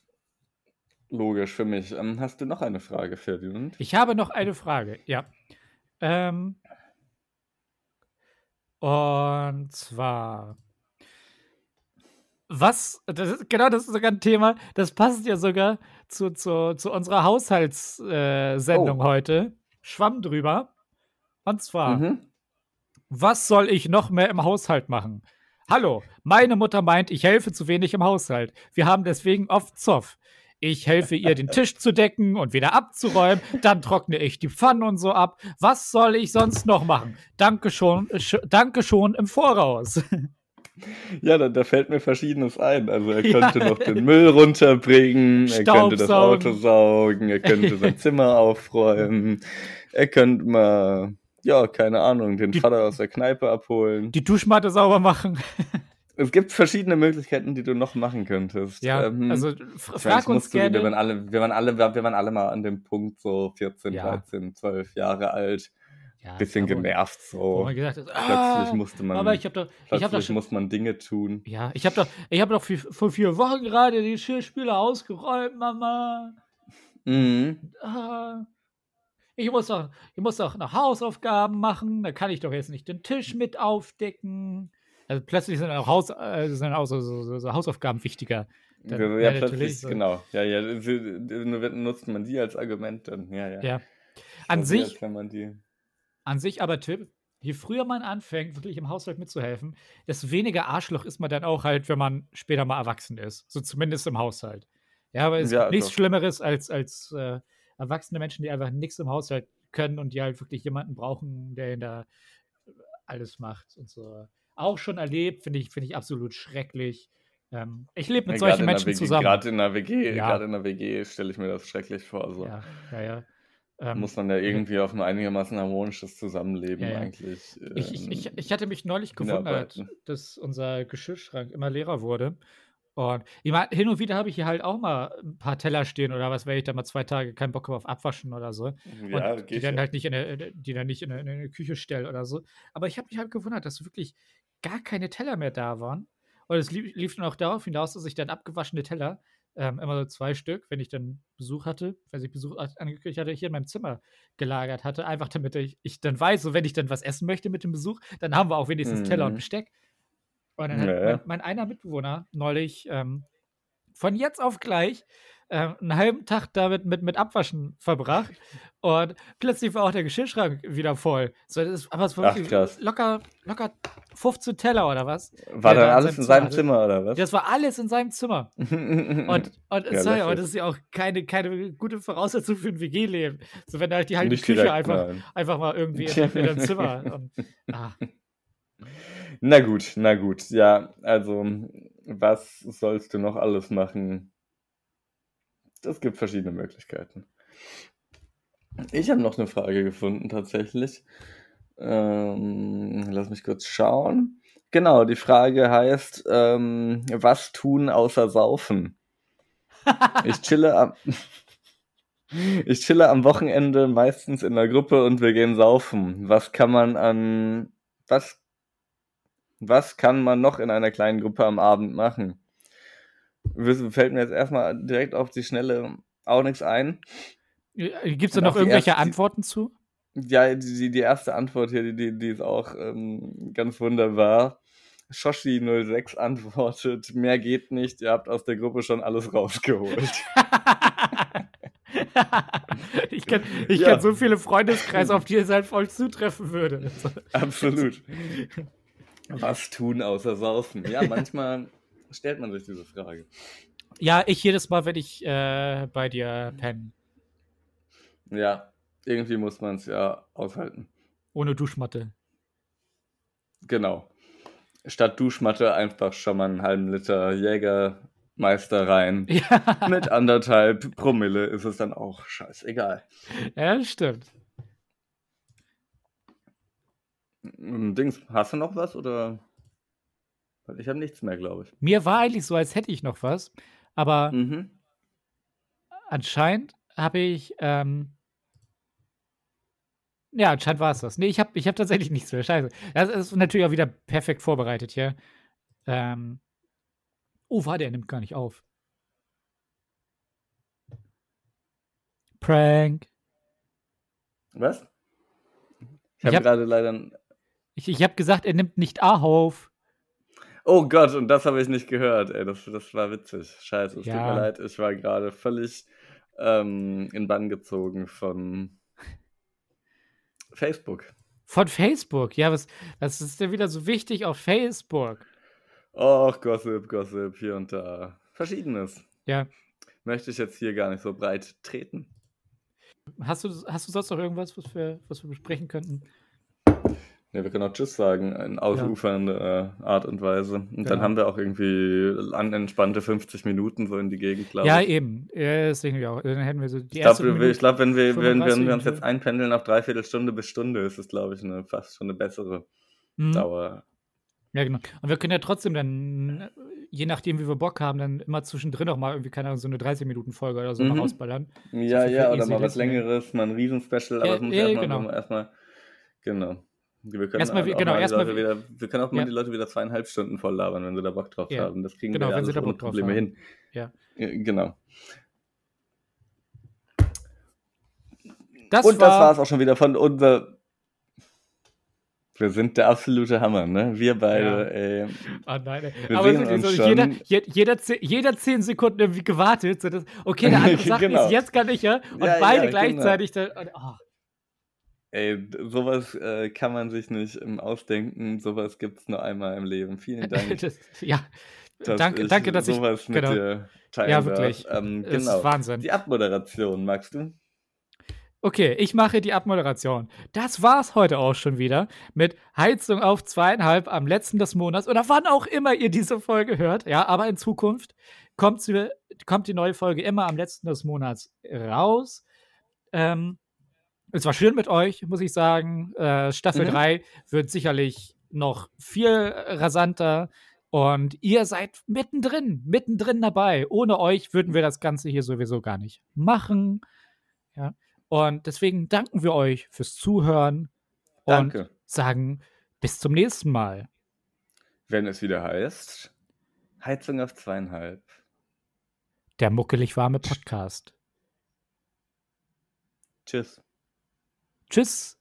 [SPEAKER 4] logisch für mich. Ähm, hast du noch eine Frage, Ferdinand?
[SPEAKER 5] Ich habe noch eine Frage, ja. Ähm, und zwar, was, das ist, genau, das ist sogar ein Thema, das passt ja sogar zu, zu, zu unserer Haushaltssendung äh,
[SPEAKER 4] Oh.
[SPEAKER 5] heute. Schwamm drüber. Und zwar,
[SPEAKER 4] Mhm.
[SPEAKER 5] was soll ich noch mehr im Haushalt machen? Hallo, meine Mutter meint, ich helfe zu wenig im Haushalt. Wir haben deswegen oft Zoff. Ich helfe ihr, den Tisch zu decken und wieder abzuräumen. Dann trockne ich die Pfannen und so ab. Was soll ich sonst noch machen? Danke schon, sch danke schon im Voraus.
[SPEAKER 4] Ja, da, da fällt mir Verschiedenes ein. Also er
[SPEAKER 5] Ja.
[SPEAKER 4] könnte noch den Müll runterbringen, er könnte das. Auto saugen, er könnte sein Zimmer aufräumen, er könnte mal, ja, keine Ahnung, den
[SPEAKER 5] Die-
[SPEAKER 4] Vater aus der Kneipe abholen.
[SPEAKER 5] Die Duschmatte sauber machen.
[SPEAKER 4] Es gibt verschiedene Möglichkeiten, die du noch machen könntest.
[SPEAKER 5] Ja,
[SPEAKER 4] Ähm,
[SPEAKER 5] also frag uns
[SPEAKER 4] du, wir, waren
[SPEAKER 5] gerne.
[SPEAKER 4] alle, wir, waren alle, wir waren alle mal an dem Punkt, so 14,
[SPEAKER 5] Ja.
[SPEAKER 4] 13, 12 Jahre alt,
[SPEAKER 5] Ja,
[SPEAKER 4] bisschen genervt so.
[SPEAKER 5] man gesagt hat,
[SPEAKER 4] Plötzlich
[SPEAKER 5] ah,
[SPEAKER 4] musste man,
[SPEAKER 5] aber ich habe doch, ich habe doch
[SPEAKER 4] plötzlich
[SPEAKER 5] schon,
[SPEAKER 4] muss man Dinge tun.
[SPEAKER 5] ja, ich habe doch, ich habe doch vi- vor vier Wochen gerade die Geschirrspüler ausgeräumt, Mama.
[SPEAKER 4] Mhm.
[SPEAKER 5] Ah, ich muss doch, ich muss doch noch Hausaufgaben machen. Da kann ich doch jetzt nicht den Tisch mit aufdecken. Also plötzlich sind auch, Haus, äh, sind auch so, so, so, Hausaufgaben wichtiger. Dann-
[SPEAKER 4] ja,
[SPEAKER 5] ja,
[SPEAKER 4] plötzlich,
[SPEAKER 5] so.
[SPEAKER 4] genau. Ja, ja, nutzt man die als Argument dann. Ja, ja.
[SPEAKER 5] Ja. An
[SPEAKER 4] wie,
[SPEAKER 5] sich,
[SPEAKER 4] die.
[SPEAKER 5] an sich aber Tipp, je früher man anfängt, wirklich im Haushalt mitzuhelfen, desto weniger Arschloch ist man dann auch halt, wenn man später mal erwachsen ist. So zumindest im Haushalt. Ja, aber es
[SPEAKER 4] Ja,
[SPEAKER 5] gibt nichts
[SPEAKER 4] doch.
[SPEAKER 5] Schlimmeres als, als äh, erwachsene Menschen, die einfach nichts im Haushalt können und die halt wirklich jemanden brauchen, der ihnen da alles macht und so. Auch schon erlebt, finde ich, finde ich absolut schrecklich. Ähm, ich lebe mit
[SPEAKER 4] Ja,
[SPEAKER 5] solchen Menschen
[SPEAKER 4] WG,
[SPEAKER 5] zusammen.
[SPEAKER 4] Gerade in der WG,
[SPEAKER 5] Ja.
[SPEAKER 4] gerade in der WG stelle ich mir das schrecklich vor. So.
[SPEAKER 5] Ja, ja, ja. Ähm,
[SPEAKER 4] Muss man ja irgendwie auf ein einigermaßen harmonisches Zusammenleben
[SPEAKER 5] Ja,
[SPEAKER 4] eigentlich.
[SPEAKER 5] Ich, ich,
[SPEAKER 4] ähm,
[SPEAKER 5] ich, ich hatte mich neulich gewundert, dass unser Geschirrschrank immer leerer wurde. Und ich mein, hin und wieder habe ich hier halt auch mal ein paar Teller stehen oder was, wenn ich da mal zwei Tage keinen Bock habe auf Abwaschen oder so.
[SPEAKER 4] ja,
[SPEAKER 5] und die dann
[SPEAKER 4] ja.
[SPEAKER 5] halt nicht in der, die dann nicht in der, in der Küche stelle oder so. Aber ich habe mich halt gewundert, dass wirklich gar keine Teller mehr da waren. Und es lief, lief dann auch darauf hinaus, dass ich dann abgewaschene Teller, ähm, immer so zwei Stück, wenn ich dann Besuch hatte, wenn ich Besuch angekündigt hatte, hier in meinem Zimmer gelagert hatte, einfach damit ich, ich dann weiß, so wenn ich dann was essen möchte mit dem Besuch, dann haben wir auch wenigstens Teller und
[SPEAKER 4] Mhm.
[SPEAKER 5] Besteck. Und dann hat
[SPEAKER 4] Ja, ja.
[SPEAKER 5] mein, mein einer Mitbewohner neulich ähm, von jetzt auf gleich ähm, einen halben Tag damit mit, mit Abwaschen verbracht und plötzlich war auch der Geschirrschrank wieder voll. So, das ist, aber es war
[SPEAKER 4] Ach, krass.
[SPEAKER 5] locker, locker 15 Teller oder was.
[SPEAKER 4] War dann
[SPEAKER 5] da
[SPEAKER 4] alles in seinem Zimmer, oder was?
[SPEAKER 5] Das war alles in seinem Zimmer. Und, und
[SPEAKER 4] Ja,
[SPEAKER 5] sorry, aber das ist ja auch keine, keine gute Voraussetzung für ein WG-Leben. So, wenn da halt die halbe
[SPEAKER 4] Nicht
[SPEAKER 5] Küche
[SPEAKER 4] direkt,
[SPEAKER 5] einfach,
[SPEAKER 4] nein.
[SPEAKER 5] einfach mal irgendwie in, in deinem Zimmer. Und, ah,
[SPEAKER 4] Na gut, na gut. Ja, also, was sollst du noch alles machen? Es gibt verschiedene Möglichkeiten. Ich habe noch eine Frage gefunden, tatsächlich. Ähm, lass mich kurz schauen. Genau, die Frage heißt, ähm, was tun außer saufen? Ich chille am, ich chille am Wochenende meistens in der Gruppe und wir gehen saufen. Was kann man an, was, was kann man noch in einer kleinen Gruppe am Abend machen? Fällt mir jetzt erstmal direkt auf die Schnelle auch nichts ein.
[SPEAKER 5] Gibt es da noch irgendwelche
[SPEAKER 4] erste-
[SPEAKER 5] Antworten zu?
[SPEAKER 4] Ja, die, die- erste Antwort hier, die, die, ist auch ähm, ganz wunderbar. Shoshi06 antwortet, mehr geht nicht, ihr habt aus der Gruppe schon alles rausgeholt.
[SPEAKER 5] ich kenne ich
[SPEAKER 4] Ja.
[SPEAKER 5] kenn so viele Freundeskreise, auf die es halt voll zutreffen würde. So.
[SPEAKER 4] Absolut. Was tun außer saufen? Ja, manchmal stellt man sich diese Frage.
[SPEAKER 5] Ja, ich jedes Mal, wenn ich äh, bei dir penne.
[SPEAKER 4] Ja, irgendwie muss man es ja aushalten.
[SPEAKER 5] Ohne Duschmatte.
[SPEAKER 4] Genau. Statt Duschmatte einfach schon mal einen halben Liter Jägermeister rein.
[SPEAKER 5] Ja,
[SPEAKER 4] Mit anderthalb Promille ist es dann auch scheißegal.
[SPEAKER 5] ja stimmt.
[SPEAKER 4] Ähm, Dings, hast du noch was oder? Weil ich habe nichts mehr, glaube ich.
[SPEAKER 5] Mir war eigentlich so, als hätte ich noch was, aber
[SPEAKER 4] Mhm.
[SPEAKER 5] anscheinend habe ich, ähm, ja, anscheinend war es das. Nee, ich habe ich hab tatsächlich nichts mehr. Scheiße. Das ist natürlich auch wieder perfekt vorbereitet hier. Ähm, oh, warte, er nimmt gar nicht auf. Prank.
[SPEAKER 4] Was? Ich habe
[SPEAKER 5] hab-
[SPEAKER 4] gerade leider.
[SPEAKER 5] Ich, ich habe gesagt, er nimmt nicht auf.
[SPEAKER 4] Oh Gott, und das habe ich nicht gehört. Ey, das, das war witzig. Scheiße, es tut
[SPEAKER 5] Ja.
[SPEAKER 4] mir leid. Ich war gerade völlig ähm, in Bann gezogen von Facebook.
[SPEAKER 5] Von Facebook. Ja, was, was ist denn wieder so wichtig auf Facebook?
[SPEAKER 4] Och, Gossip, Gossip, hier und da. Verschiedenes.
[SPEAKER 5] Ja.
[SPEAKER 4] Möchte ich jetzt hier gar nicht so breit treten.
[SPEAKER 5] Hast du, hast du sonst noch irgendwas, was wir, was wir besprechen könnten?
[SPEAKER 4] Ne, wir können auch Tschüss sagen, in ausufernder äh, Art und Weise. Und dann
[SPEAKER 5] Genau.
[SPEAKER 4] haben wir auch irgendwie an entspannte 50 Minuten so in die Gegend, glaube
[SPEAKER 5] Ja,
[SPEAKER 4] ich.
[SPEAKER 5] eben. Ja, das denke ich auch. Dann hätten wir so die
[SPEAKER 4] Ich glaube,
[SPEAKER 5] erste Minute-
[SPEAKER 4] ich glaub, wenn, wir, wenn, wenn
[SPEAKER 5] 35
[SPEAKER 4] wir uns jetzt einpendeln auf dreiviertel Stunde bis Stunde, ist es, glaube ich, eine, fast schon eine bessere
[SPEAKER 5] Mhm.
[SPEAKER 4] Dauer.
[SPEAKER 5] Ja, genau. Und wir können ja trotzdem dann, äh, je nachdem, wie wir Bock haben, dann immer zwischendrin auch mal irgendwie, keine Ahnung, so eine 30-Minuten-Folge oder so
[SPEAKER 4] Mhm.
[SPEAKER 5] mal rausballern.
[SPEAKER 4] Ja,
[SPEAKER 5] für
[SPEAKER 4] ja, oder mal was. Längeres, mal ein Riesenspecial,
[SPEAKER 5] Ja,
[SPEAKER 4] aber es muss
[SPEAKER 5] ja,
[SPEAKER 4] erstmal,
[SPEAKER 5] genau.
[SPEAKER 4] erstmal, genau. Wir können,
[SPEAKER 5] Erstmal
[SPEAKER 4] auch mal
[SPEAKER 5] genau,
[SPEAKER 4] die
[SPEAKER 5] erstmal
[SPEAKER 4] wieder, wir können auch mal
[SPEAKER 5] Ja.
[SPEAKER 4] die Leute wieder zweieinhalb Stunden voll labern, wenn sie da Bock drauf
[SPEAKER 5] Ja,
[SPEAKER 4] haben. Das kriegen
[SPEAKER 5] genau,
[SPEAKER 4] wir ja
[SPEAKER 5] wenn sie
[SPEAKER 4] alles
[SPEAKER 5] da
[SPEAKER 4] ohne
[SPEAKER 5] Bock drauf
[SPEAKER 4] Probleme
[SPEAKER 5] haben.
[SPEAKER 4] hin.
[SPEAKER 5] Ja.
[SPEAKER 4] Genau.
[SPEAKER 5] Das
[SPEAKER 4] Und das
[SPEAKER 5] war,
[SPEAKER 4] war es auch schon wieder von unser. Wir sind der absolute Hammer, ne? Wir beide, ey.
[SPEAKER 5] Ah, nein, ey.
[SPEAKER 4] Wir
[SPEAKER 5] Aber
[SPEAKER 4] sehen
[SPEAKER 5] wirklich
[SPEAKER 4] uns
[SPEAKER 5] so,
[SPEAKER 4] schon.
[SPEAKER 5] jeder, je, jeder, zehn, jeder zehn Sekunden irgendwie gewartet. So dass, okay, der andere sagt
[SPEAKER 4] Genau.
[SPEAKER 5] es, jetzt kann ich ja. Und
[SPEAKER 4] Ja,
[SPEAKER 5] beide
[SPEAKER 4] ja,
[SPEAKER 5] gleichzeitig. Dann, und, oh,
[SPEAKER 4] Ey, sowas äh, kann man sich nicht ähm, ausdenken. Sowas gibt es nur einmal im Leben. Vielen Dank.
[SPEAKER 5] das, ja,
[SPEAKER 4] dass
[SPEAKER 5] danke,
[SPEAKER 4] ich
[SPEAKER 5] danke, dass ich.
[SPEAKER 4] sowas mit
[SPEAKER 5] genau.
[SPEAKER 4] dir teilen
[SPEAKER 5] Ja, wirklich.
[SPEAKER 4] Ähm,
[SPEAKER 5] Es ist
[SPEAKER 4] genau.
[SPEAKER 5] Wahnsinn.
[SPEAKER 4] Die Abmoderation, magst du?
[SPEAKER 5] Okay, ich mache die Abmoderation. Das war's heute auch schon wieder mit Heizung auf zweieinhalb am letzten des Monats oder wann auch immer ihr diese Folge hört. Ja, aber in Zukunft kommt, sie, kommt die neue Folge immer am letzten des Monats raus. Ähm, es war schön mit euch, muss ich sagen. Äh, Staffel
[SPEAKER 4] Mhm.
[SPEAKER 5] 3 wird sicherlich noch viel rasanter. Und ihr seid mittendrin, mittendrin dabei. Ohne euch würden wir das Ganze hier sowieso gar nicht machen. Ja. Und deswegen danken wir euch fürs Zuhören und
[SPEAKER 4] Danke.
[SPEAKER 5] sagen bis zum nächsten Mal.
[SPEAKER 4] Wenn es wieder heißt, Heizung auf zweieinhalb.
[SPEAKER 5] Der muckelig warme Podcast.
[SPEAKER 4] Tschüss.
[SPEAKER 5] Tschüss.